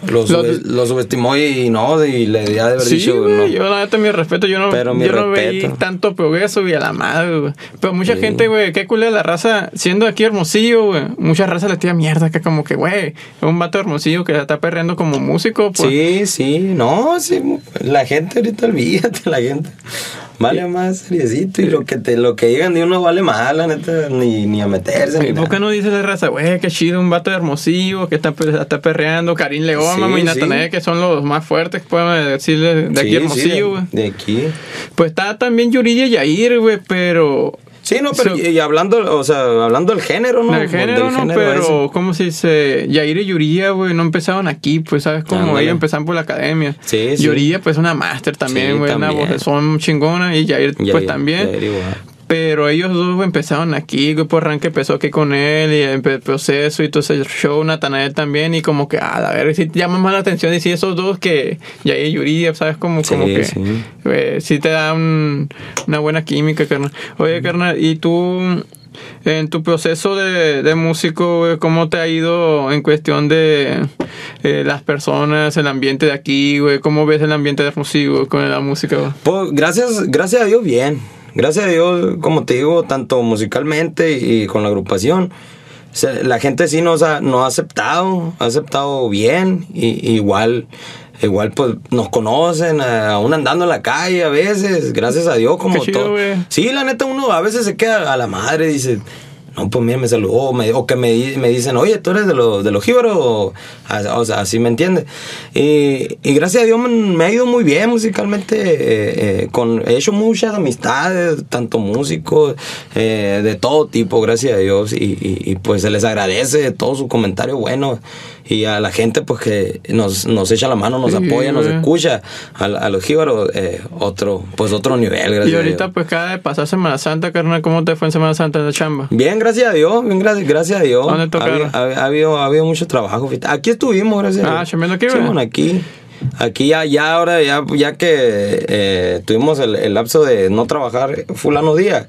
lo, Lo- sube- lo subestimó y no, y le debía de haber Sí, dicho, güey, no. yo la neta mi respeto, yo no, Pero yo no veí tanto progreso, güey, a la madre, güey. Pero mucha Sí. gente, güey, qué culé la raza, siendo aquí hermosillo, güey, mucha raza le tira mierda, que como que, güey, es un vato hermosillo que la está perreando como músico, pues. Sí, sí, no, sí, la gente ahorita olvídate, la gente vale más seriecito y lo que te, lo que digan de uno vale más, la neta, ni, ni a meterse. ni ¿Y por qué no dice la raza, güey, qué chido, un vato de hermosillo que está, está perreando, Karim León, Sí, y sí. Natanael, que son los más fuertes, podemos decir, de, de aquí hermosillo, güey. de, de aquí. Pues está también Yuridia Yair, güey, pero Sí, no, pero So- y, y hablando, o sea, hablando del género, ¿no? El género, Del no, género pero ese. ¿cómo se dice? Yair y Yuridia, güey, no empezaron aquí, pues, ¿sabes? Como Ándale. ellos empezaron por la academia. Sí, sí. Yuridia, pues, una máster también, Sí, güey, una voz son chingona y Yair, pues, también. Yair igual. Pero ellos dos empezaron aquí, güey, por arranque empezó aquí con él y el proceso y todo ese show, Natanael también, y como que, a la verga, sí te llama más la atención y sí, esos dos que Yair y Yuridia, ¿sabes? Como, Sí, como que sí. eh, sí te da un- una buena química, carnal. Oye, carnal, ¿y tú en tu proceso de, de músico, cómo te ha ido en cuestión de eh, las personas, el ambiente de aquí, güey? ¿Cómo ves el ambiente de Hermosillo con la música? Pues gracias, gracias a Dios, bien. Gracias a Dios, como te digo, tanto musicalmente y con la agrupación. la gente sí nos ha, nos ha aceptado, ha aceptado bien. Y, igual, igual pues nos conocen, aún andando en la calle a veces, gracias a Dios, como todo. Sí, la neta, uno a veces se queda a la madre, dice, no, pues mira, me saludó, o que me, me dicen, oye, tú eres de, los de los jíbaros, o, sea, así me entiendes. Y, y gracias a Dios me, me ha ido muy bien musicalmente, eh, eh, con, he hecho muchas amistades, tanto músicos, eh, de todo tipo, gracias a Dios, y, y- y, pues se les agradece todo su comentario bueno, y a la gente pues que nos, nos echa la mano, nos Sí, apoya, nos escucha, a, a los jíbaros, eh, otro, pues otro nivel, gracias Y a ahorita, Dios. pues, cada de pasar Semana Santa, carnal, ¿cómo te fue en Semana Santa en la chamba? Bien, gracias a Dios, bien, gracias, gracias a Dios. ¿Dónde Ha tocaron? habido, ha, ha habido, ha habido mucho trabajo. Aquí estuvimos, gracias a Ah, Dios. chambeando aquí, bueno, aquí. Aquí ya, ya ahora, ya, ya que eh, tuvimos el, el lapso de no trabajar fulano día,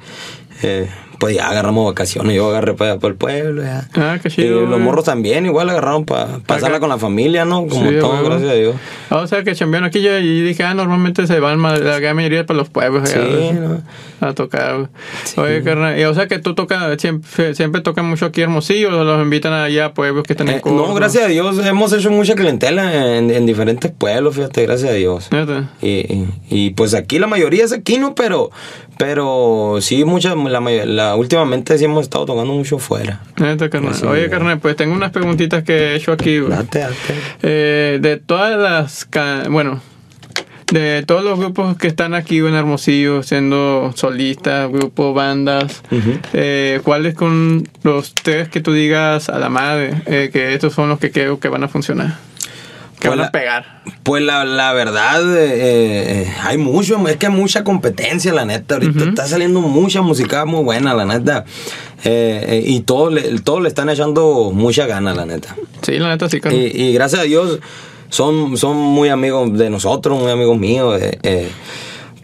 eh, pues ya agarramos vacaciones. Yo agarré para, para el pueblo. Ya. Ah, qué Y chido. los güey. morros también, igual agarraron para pasarla Acá. con la familia, ¿no? Como Sí, todo, gracias a Dios. Ah, o sea, que chambearon aquí ya, y dije, ah, normalmente se van la gran mayoría para los pueblos Sí, ¿no? a tocar. güey. Oye, carnal, y, o sea, que tú tocas, siempre, siempre tocan mucho aquí Hermosillo, o los invitan allá a pueblos que están en Eh, no, gracias a Dios hemos hecho mucha clientela en, en diferentes pueblos, fíjate, gracias a Dios. Y, y, y, pues aquí la mayoría es aquí, ¿no? Pero, pero sí, mucha, la, may- últimamente sí hemos estado tocando mucho fuera. Carnal. Oye, carnal, pues tengo unas preguntitas que he hecho aquí. Date, date. Eh, de todas las, bueno, de todos los grupos que están aquí en Hermosillo, siendo solistas, grupos, bandas, eh, ¿cuáles con los tres que tú digas a la madre eh, que estos son los que creo que van a funcionar? Que Pues van a pegar. Pues la, la verdad, eh, eh, hay mucho, es que hay mucha competencia, la neta. Ahorita está saliendo mucha música muy buena, la neta. Eh, y todos le, todos le están echando mucha gana, la neta. Sí, la neta sí, carnal. Y, y gracias a Dios son, son muy amigos de nosotros, muy amigos míos.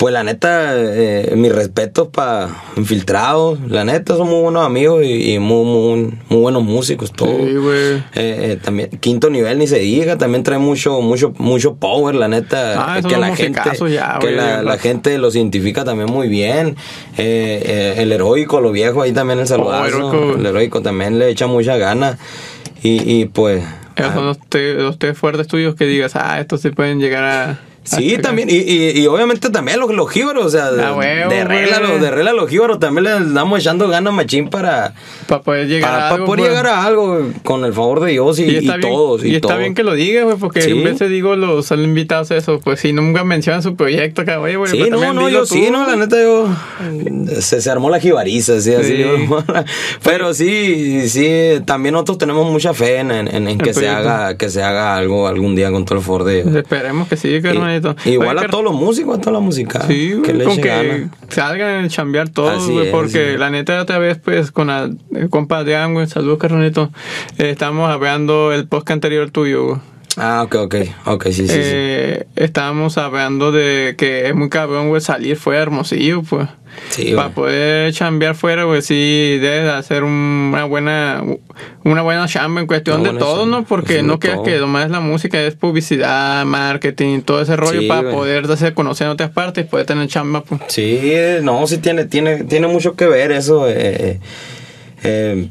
Pues la neta, eh, mis respetos para Infiltrados. La neta, son muy buenos amigos y, y muy, muy, muy buenos músicos, todos. Sí, güey. Eh, eh, también quinto nivel ni se diga también trae mucho mucho mucho power la neta Ah, que la gente ya, que la, gente los identifica también muy bien Eh, eh, el heroico lo viejo ahí también el saludazo heroico. el heroico también le echa mucha gana y, y pues Esos son los, te- los tres fuertes tuyos que digas, ah, estos se pueden llegar a... Sí, Hasta también, y, y, y obviamente también los, los jíbaros, o sea, Ah, huevo, de regla, güey. los, de regla los jíbaros también les damos echando ganas machín para, Para poder llegar para, a para algo. poder pues. llegar a algo con el favor de Dios y, y bien, todos. Y, y está todos. bien que lo digas, güey, porque Sí. a veces digo los invitados eso, pues si nunca mencionan su proyecto, acá, oye, güey, Sí, no, no, yo sí, no, la neta yo se, se armó la jibariza, sí, así. Sí. yo- Pero sí, sí, también nosotros tenemos mucha fe en, en- que se haga, que se haga algo algún día con todo el favor de Dios. Esperemos que sí, Igual Oye, a todos los músicos, a toda la música. Sí, que con que ganas. salgan a chambear todos, güey, es, porque sí. la neta otra vez, pues, con la- el compa de güey, saludos, carnalito, eh, estamos hablando el podcast anterior tuyo, güey. Ah, ok, ok, ok, sí, sí, sí. Eh, estábamos hablando de que es muy cabrón, güey, salir fuera hermosillo, pues. Sí, Para poder chambear fuera, güey, sí debes de hacer un- una buena una buena chamba en cuestión de todo, chamba, ¿no? Porque no creas que nomás la música es publicidad, marketing, todo ese rollo Sí, para poder hacer conocer en otras partes y poder tener chamba, pues. Sí, no, sí tiene, tiene, tiene mucho que ver eso. eh, eh,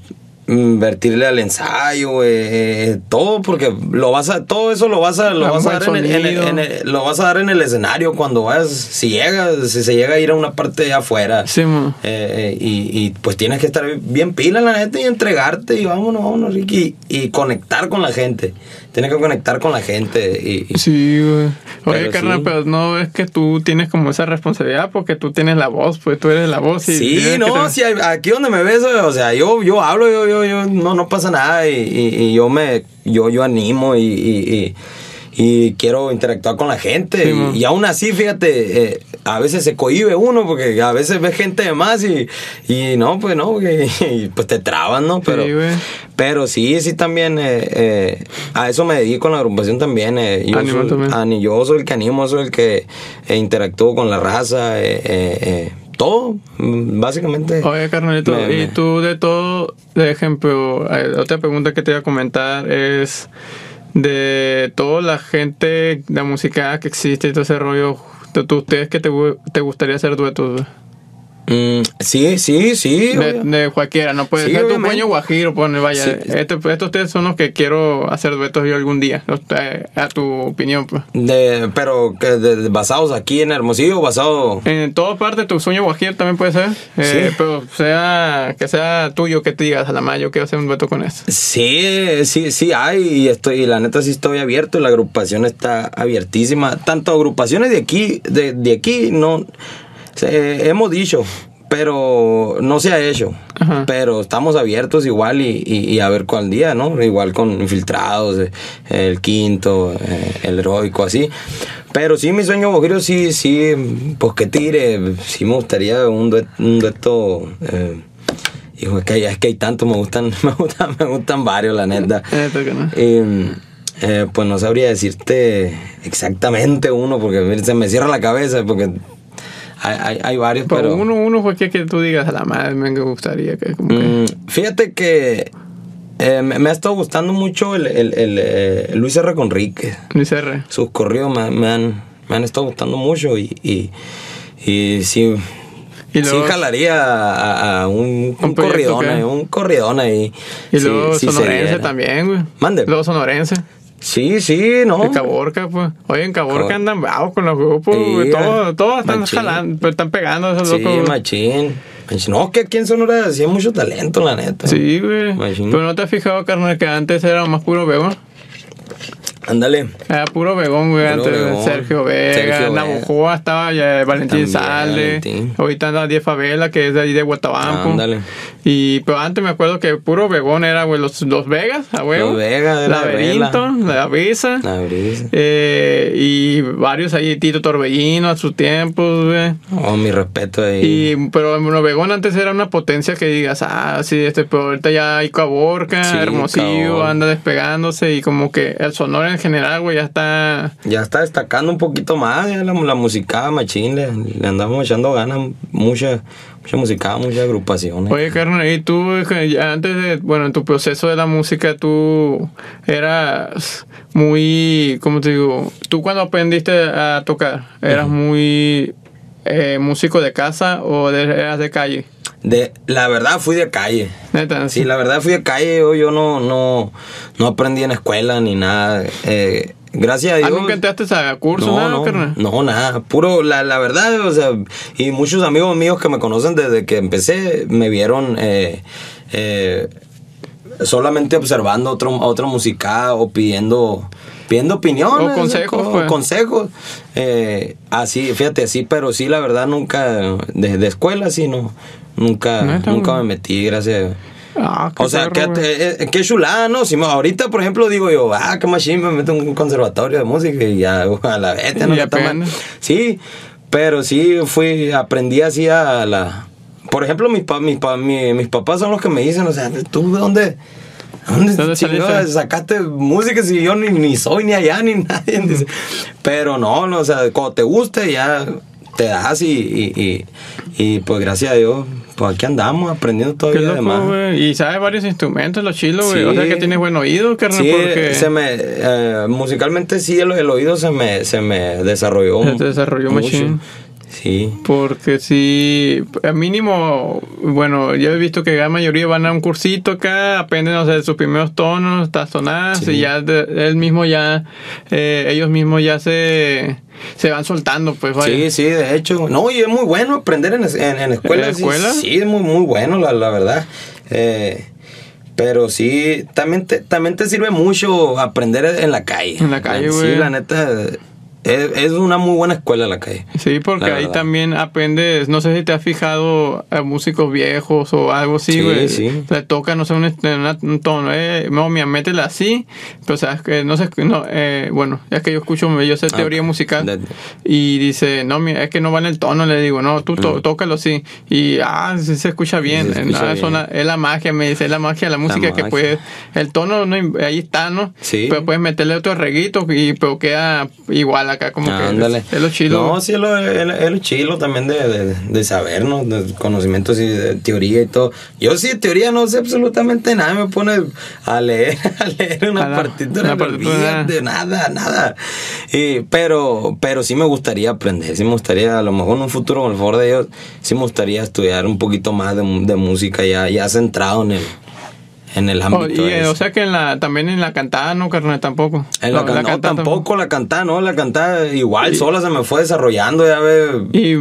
invertirle al ensayo, eh, todo, porque lo vas a, todo eso lo vas a, lo vas a dar en el, en el- sonido. en el- lo vas a dar en el escenario cuando vayas, si llegas, si se llega a ir a una parte de afuera. Sí. Eh, eh, y, y, pues tienes que estar bien pila, la neta, y entregarte, y vámonos, vámonos, Ricky, y, y conectar con la gente. Tienes que conectar con la gente. Y, y- Sí, güey. Oye, carnal, sí. pero no es que tú tienes como esa responsabilidad porque tú tienes la voz, pues tú eres la voz y Sí, no, tener- sí, aquí donde me ves, o sea, yo, yo hablo, yo, yo, yo, no, no pasa nada y, y- y yo me, yo, yo animo y, y- quiero interactuar con la gente Sí, y, y aún así, fíjate, eh, a veces se cohibe uno porque a veces ves gente de más y, y no, pues no, porque, y pues te trabas, ¿no? Pero, Sí, pero sí, sí también, eh, eh, a eso me dedico en la agrupación también. yo, soy, también. yo soy el que animo, soy el que interactúo con la raza, todo, mm, básicamente. Oye, carnalito, Me- y me- tú de todo, de ejemplo, otra pregunta que te voy a comentar es de toda la gente, la música que existe y todo ese rollo, ¿tú, tú- ustedes que te, te gustaría hacer duetos? Mm, sí, sí, sí. De, de cualquiera, no puede Sí, ser tu puño guajiro, pone, vaya, Sí. este- estos ustedes son los que quiero hacer duetos yo algún día, los- eh, a tu opinión, pues. De, pero de- basados aquí en Hermosillo, basado. En todas partes tu sueño guajiro también puede ser, eh, Sí. pero sea que sea tuyo que te digas a la madre, yo quiero hacer un dueto con eso. Sí, sí, sí hay y estoy, y la neta sí estoy abierto, la agrupación está abiertísima. Tanto agrupaciones de aquí, de, de aquí, no, se- hemos dicho, pero no se ha hecho. Ajá. Pero estamos abiertos igual y, y- y a ver cuál día, ¿no? Igual con infiltrados, eh, el quinto, eh, el heroico, así. Pero sí, mi sueño, Guajiro, sí, sí, pues que tire, sí me gustaría un dueto, un dueto eh, Hijo, es que, hay, es que hay tanto, me gustan, me gustan, me gustan varios, la neta. Eh, eh, pues no sabría decirte exactamente uno, porque se me cierra la cabeza, porque hay, hay, varios, Pero pero... uno, uno cualquier que tú digas a la madre me gustaría que como que- Mm, fíjate que eh, me, me ha estado gustando mucho el, el, el, eh, Luis R. Conríquez. Luis R. Sus corridos me, me han, me han estado gustando mucho y, y, y sí... Y sí jalaría a, a un, un, Un corridón, ahí, un corridón ahí. Y Sí, luego sí se sonorense diera. también, güey. Mande. Luego sonorense. Sí, sí, no. En Caborca, pues. Oye, en Caborca Cabor- andan bravos con los grupos, Sí. Todos, todos están machín. jalando, pues, están pegando esos Sí, locos. güey. machín. Machín. No, que aquí en Sonora sí hay mucho talento, la neta. Sí, güey. Pero no te has fijado, carnal, que antes era más puro vegón. Ándale. Era puro vegón, güey. Puro Antes vegón. Sergio Vega, Sergio Vega. Navajoa estaba ya Valentín También, Sale. Valentín. Ahorita anda Diez Favela, que es de ahí de Guatabampo. Ándale. Y pero antes me acuerdo que puro vegón era, güey, los, los Vegas, a huevo. Los Vegas, de la Laberinto, la Visa. La brisa. Eh, y varios ahí, Tito Torbellino a sus tiempos, güey. Oh, mi respeto ahí. Y, pero bueno, Vegón antes era una potencia que digas, ah, sí, este, pero ahorita ya hay Caborca, Sí, Hermosillo, Caborca. anda despegándose y como que el Sonora en general, güey, ya está... Ya está destacando un poquito más, ya la, la musicada machín, le, le andamos echando ganas, mucha, mucha musicada, muchas agrupaciones. Oye, carnal, y tú, eh, antes de, bueno, en tu proceso de la música, tú eras muy, ¿cómo te digo? Tú cuando aprendiste a tocar, ¿eras muy eh, músico de casa o de- eras de calle? De, la verdad fui de calle. Neta, Sí, la verdad fui de calle, yo, yo no, no, no aprendí en escuela ni nada. Eh, gracias a Ah, Dios. ¿Nunca entraste a curso, no, nada, no, carnal? no, nada. Puro, la, la verdad, o sea, y muchos amigos míos que me conocen desde que empecé me vieron eh, eh, solamente observando otro, otro musical o pidiendo pidiendo opiniones O consejos, o pues. consejos eh, así fíjate así pero sí la verdad nunca desde escuela sí no nunca Neta, nunca güey. me metí gracias Ah, o sea, perro, qué, eh, qué chulada, ¿no? Si me- ahorita, por ejemplo, digo yo, ah, qué machín, me meto en un conservatorio de música y ya, a la vez, no aprende. Sí, pero sí fui, aprendí así a la... Por ejemplo, mis, pa- mis, pa- mi- mis papás son los que me dicen, o sea, ¿tú de dónde... ¿Dónde, ¿Dónde sacaste música si yo ni, ni soy ni allá ni nadie? Dice. Pero no, no, o sea, cuando te guste ya te das y, y, y, y, pues gracias a Dios, pues aquí andamos aprendiendo todavía loco, además. güey. Y sabes varios instrumentos, lo chilo, güey. Sí. O sea que tienes buen oído, carnal, Sí, porque se me, eh, musicalmente sí, el, el oído se me, se me desarrolló. Se desarrolló mucho. Sí. Porque si, a mínimo, bueno, yo he visto que la mayoría van a un cursito acá, aprenden, no sé, sus primeros tonos, tazonadas, Sí. y ya de- él mismo ya, eh, ellos mismos ya se, se van soltando, pues, vaya. Sí, sí, de hecho. No, y es muy bueno aprender en, en, en escuela. ¿En sí, escuela? Sí, es muy, muy bueno, la, la verdad. Eh, pero sí, también te, también te sirve mucho aprender en la calle. En la calle, Sí, güey. la neta, es, es una muy buena escuela la calle. Sí, porque La ahí verdad. también aprendes, no sé si te has fijado a músicos viejos o algo así, Sí, güey. sí. Le toca, no sé, un, una- un tono, eh, no, mira, métela así, pero sabes que, no sé, no, eh, bueno, es que yo escucho, yo sé Ah, teoría musical de- y dice, no, mira, es que no va en el tono, le digo, no, tú to- Mm. tócalo así y, ah, sí se escucha bien, Se escucha Ah, bien. suena- es la magia, me dice, es la magia de la música que magia. puedes, el tono, no, ahí está, ¿no? Sí. Pero puedes meterle otro reguito y, pero queda igual acá, como que Ándale. es, es lo chido. No, sí, es lo, es, lo- es lo chilo también de, de, de saber, ¿no? De conocimientos y de teoría y todo. Yo sí, de teoría no sé absolutamente nada. Me pone a leer, a leer una A partitura. una partitura. olvídate, nada, nada. Y, pero, pero sí me gustaría aprender. Sí me gustaría, a lo mejor en un futuro, con el favor de Dios, sí me gustaría estudiar un poquito más de, de música ya, ya centrado en el, en el Oh, ámbito. y, eh, o sea que en la, también en la cantada, no, carnal, tampoco. En la, No, can- no, cantada tampoco la cantada, no, la cantada igual, sola se me fue desarrollando, ya ve. Y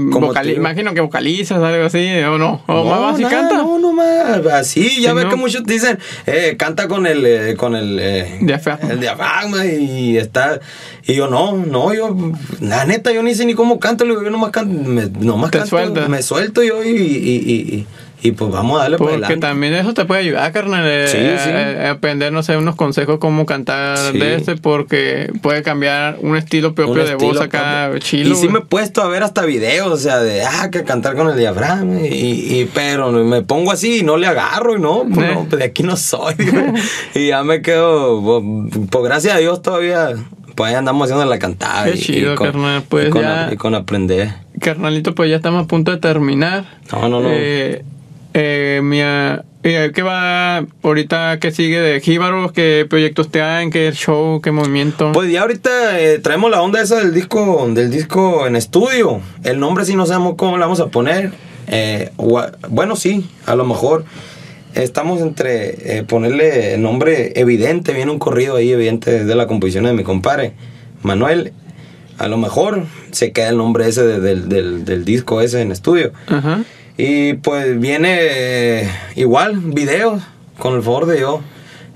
imagino que vocalizas, algo así, o no. O más vas y nada, canta. No, no más. Así, ya Sí, ves no. que muchos dicen, eh, canta con el, eh, con el, eh, Diafragma. el diafragma y está. Y yo no, no, yo, la neta, yo ni sé ni cómo canto, yo nomás canto, me, nomás Te canto, sueltas. me suelto yo y, y, y, y, pues vamos a darle por Porque adelante. también eso te puede ayudar, carnal, eh, Sí, sí. eh, aprender, no sé, unos consejos cómo cantar Sí. de este, porque puede cambiar un estilo propio Un de estilo voz acá, chilo. Y sí me he puesto a ver hasta videos, o sea, de, ah, que cantar con el diafragma, y, y- pero me pongo así y no le agarro, y no, pues, Eh. no, pues, de aquí no soy, y ya me quedo, pues, pues, gracias a Dios todavía, pues ahí andamos haciendo la cantada. Qué y, y chido, con, carnal, pues, y con, ya- y con aprender. Carnalito, pues ya estamos a punto de terminar. No, no, no. Eh, eh, mi, ah, eh, ¿Qué va ahorita? ¿Qué sigue de Jíbaros? ¿Qué proyectos te hay? ¿Qué show? ¿Qué movimiento? Pues ya ahorita eh, traemos la onda esa del disco, del disco en estudio. El nombre sí no sabemos cómo le vamos a poner. Eh, bueno, sí, a lo mejor estamos entre eh, ponerle nombre evidente, viene un corrido ahí evidente de la composición de mi compadre, Manuel. A lo mejor se queda el nombre ese de- del, del- del disco ese en estudio. Ajá. Y pues viene eh, igual, videos, con el favor de Dios.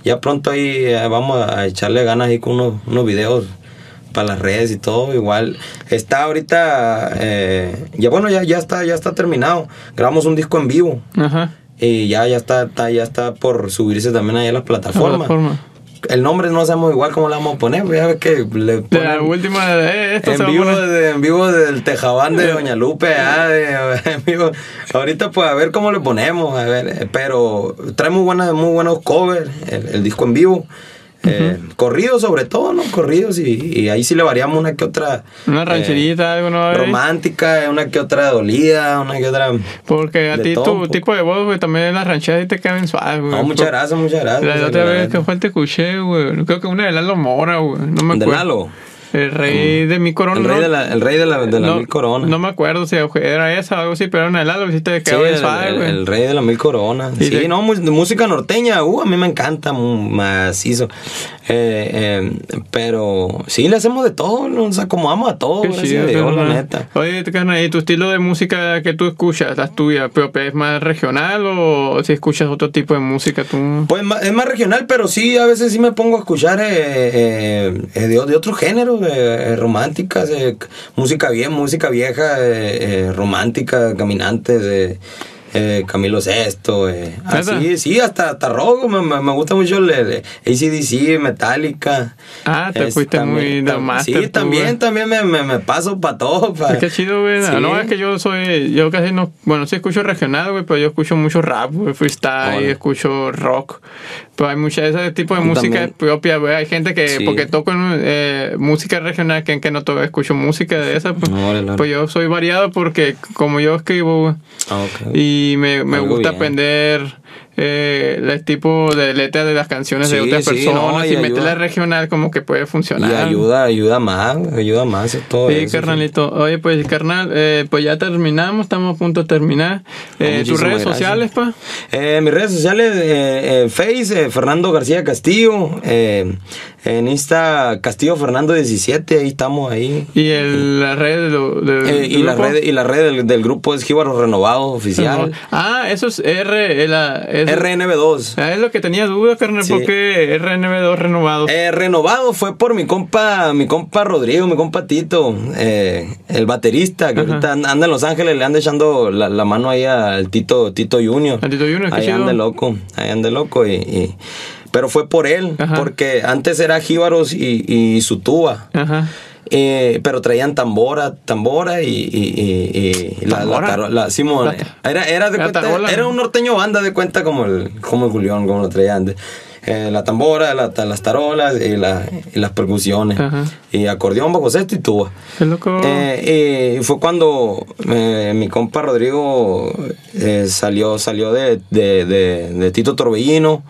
Ya pronto ahí eh, vamos a echarle ganas ahí con unos, unos videos para las redes y todo. Igual está ahorita, eh, ya bueno, ya, ya está, ya está terminado. Grabamos un disco en vivo Ajá. y ya, ya está, está- ya está por subirse también ahí a las plataformas. Plataforma. El nombre no sabemos igual cómo le vamos a poner, ya ves que le De la ponen- última, eh, esto se en a vivo, de- en vivo del Tejabán de Doña Lupe, ah, de- en vivo. ahorita pues a ver cómo le ponemos, a ver, eh, pero trae muy buenas, muy buenos covers, el, el disco en vivo, eh, corridos sobre todo, ¿no? Corridos y, y ahí sí le variamos una que otra Una eh, rancherita, algo, ¿no? romántica, una que otra dolida, una que otra... Porque a ti tu poco. tipo de voz, güey, también las rancheras ahí te quedan suaves, güey. No, muchas gracias, muchas gracias. La otra La vez neta. que fue te escuché, güey. Creo que una de Lalo Mora, güey. No me ¿De. Lalo? El rey de mi corona. El rey de la, el rey de la, de la no, mil coronas. No me acuerdo si era esa o algo así, pero era una helado que te Sí, quedaba el, suave, el- el rey de la mil coronas. Sí, no, música norteña, uh, a mí me encanta, macizo. Eh, eh, pero sí, le hacemos de todo, nos acomodamos a todo, chido, a Dios, la neta. Oye, ¿y tu estilo de música que tú escuchas, la tuya, propia, es más regional o si escuchas otro tipo de música tú? Pues es más regional, pero sí, a veces sí me pongo a escuchar eh, eh, eh, de, de otro género, eh, románticas, eh, c- música bien, música vieja, eh, eh, romántica, caminantes, eh, Camilo Sesto, eh, así, sí, hasta, hasta rock, me, me- gusta mucho el, el ACDC, Metallica. Ah, te Es fuiste muy también- tam- Sí, tú, también, también me, me, me paso para todo. pa- Qué chido, güey. Sí. No, es que yo soy, yo casi no, bueno, sí escucho regional, güey, pero yo escucho mucho rap, güey, freestyle, escucho rock. Pero hay mucha de ese tipo de música propia, güey. Hay gente que, Sí. porque toco eh, música regional, que, que no to- escucho música de esa, pues, pues yo soy variado porque como yo escribo, güey, Ah, ok. y me, me Algo gusta bien. aprender eh, el tipo de letra de las canciones de otras sí, personas no, y y, meterla regional como que puede funcionar. Y ayuda, ayuda más, ayuda más todo Sí, eso, carnalito. Oye, pues, carnal, eh, pues ya terminamos, estamos a punto de terminar. Eh, ¿Tus redes gracias. sociales, pa? Eh, mis redes sociales, eh, Face, eh, Fernando García Castillo, eh, en Insta Castillo Fernando 17, ahí estamos ahí. Y el, la red del Eh, y, la grupo. red, y la red del, del grupo es Jíbaro Renovado Oficial. Ah, eso es R, la- es, RNB2. Ah, es lo que tenía duda, carnal, Sí. porque RNB2 renovado. Eh, renovado fue por mi compa, mi compa Rodrigo, mi compa Tito, eh, el baterista, que Ajá. ahorita anda en Los Ángeles, le anda echando la, la mano ahí al Tito, Tito Junior. Al Tito Junior, Ahí anda loco, ahí anda loco. Y, y- pero fue por él, Ajá. porque antes era Jíbaros y, y su tuba. Ajá. Eh, pero traían tambora, tambora y, y- y- y la, la, la- Simón, era, era de cuenta, tarola. era un norteño banda de cuenta como el, como el Julián, como lo traía antes. Eh, la tambora, la- las tarolas y, la- y las percusiones. Ajá. Y acordeón, bajo sexto y tuba. Qué loco. Eh, y fue cuando eh, mi compa Rodrigo eh, salió, salió de, de- de- de Tito Torbellino.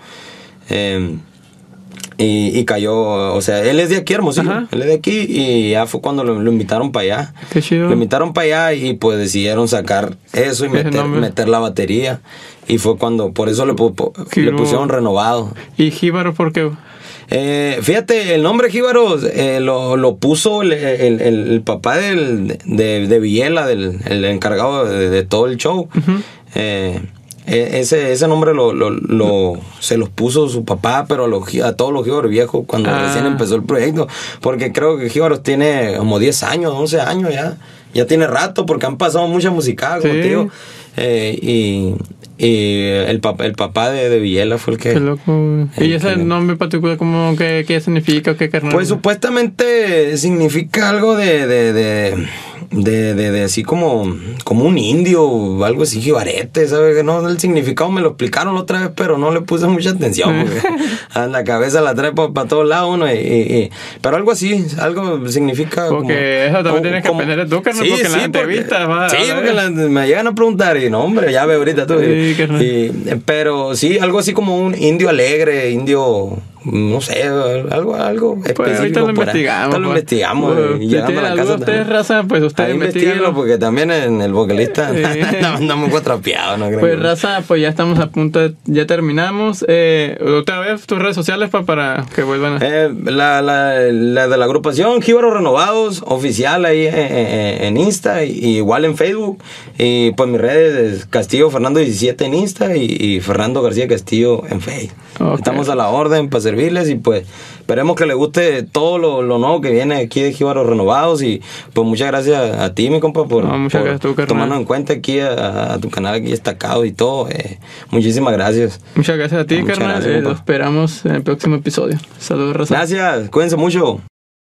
Eh, y, y cayó, o sea, él es de aquí, Hermosillo. Ajá. Él es de aquí y ya fue cuando lo, lo invitaron para allá. Qué chido. Lo invitaron para allá y pues decidieron sacar eso y meter, meter la batería. Y fue cuando, por eso le, le pusieron renovado. ¿Y Jíbaro por qué? Eh, fíjate, el nombre Jíbaros eh, lo, lo puso el, el- el- el papá del, de, de Villela, del, el encargado de, de todo el show. Eh, e- ese, ese nombre lo, lo- lo- se los puso su papá, pero a, los, a todos los Jíbaros viejos cuando Ah. recién empezó el proyecto. Porque creo que Jíbaros tiene como 10 años, 11 años ya. Ya tiene rato porque han pasado mucha música, como Sí. te digo. Eh, y y el, papá, el papá de, de Villela fue el que... Qué loco. ¿Y ese que- nombre particular, cómo, qué, qué significa o qué, carnal? Pues supuestamente significa algo de, de, de, de, de- de así como, como un indio o algo así, jibarete, ¿sabes? No, el significado me lo explicaron la otra vez, pero no le puse mucha atención. porque a la cabeza la trae para todos lados uno. y- y- y- pero algo así, algo significa como- Porque eso también como- tienes que como- aprender tú, carnal, porque en las entrevistas va- Sí, ver. porque la- me llegan a preguntar y no, hombre, ya ve ahorita tú. Sí, Y- pero sí, algo así como un indio alegre, indio, no sé, algo, algo Pues ahorita específico. lo investigamos. Ahorita lo pues. investigamos. Pues, y si llegando a la ustedes, raza, pues ustedes investiguenlo. porque también en el vocalista Sí. anda, anda muy cuatrapeado, ¿no? Pues raza, pues ya estamos a punto de, ya terminamos. Eh, otra vez tus redes sociales pa, para que vuelvan a... Eh, la, la, la de la agrupación Jíbaros Renovados, oficial ahí en, en- en Insta, y, igual en Facebook. Y pues mis redes es Castillo Fernando 17 en Insta y, y Fernando García Castillo en Facebook. Ok. Estamos a la orden para servirles y pues esperemos que les guste todo lo, lo nuevo que viene aquí de Jíbaros Renovados. Y pues muchas gracias a ti, mi compa, por, No, por tú, tomarnos en cuenta aquí a, a tu canal aquí destacado y todo. eh, muchísimas gracias. Muchas gracias a ti, Muchas carnal. gracias, Eh, lo esperamos en el próximo episodio. Saludos. Gracias, cuídense mucho.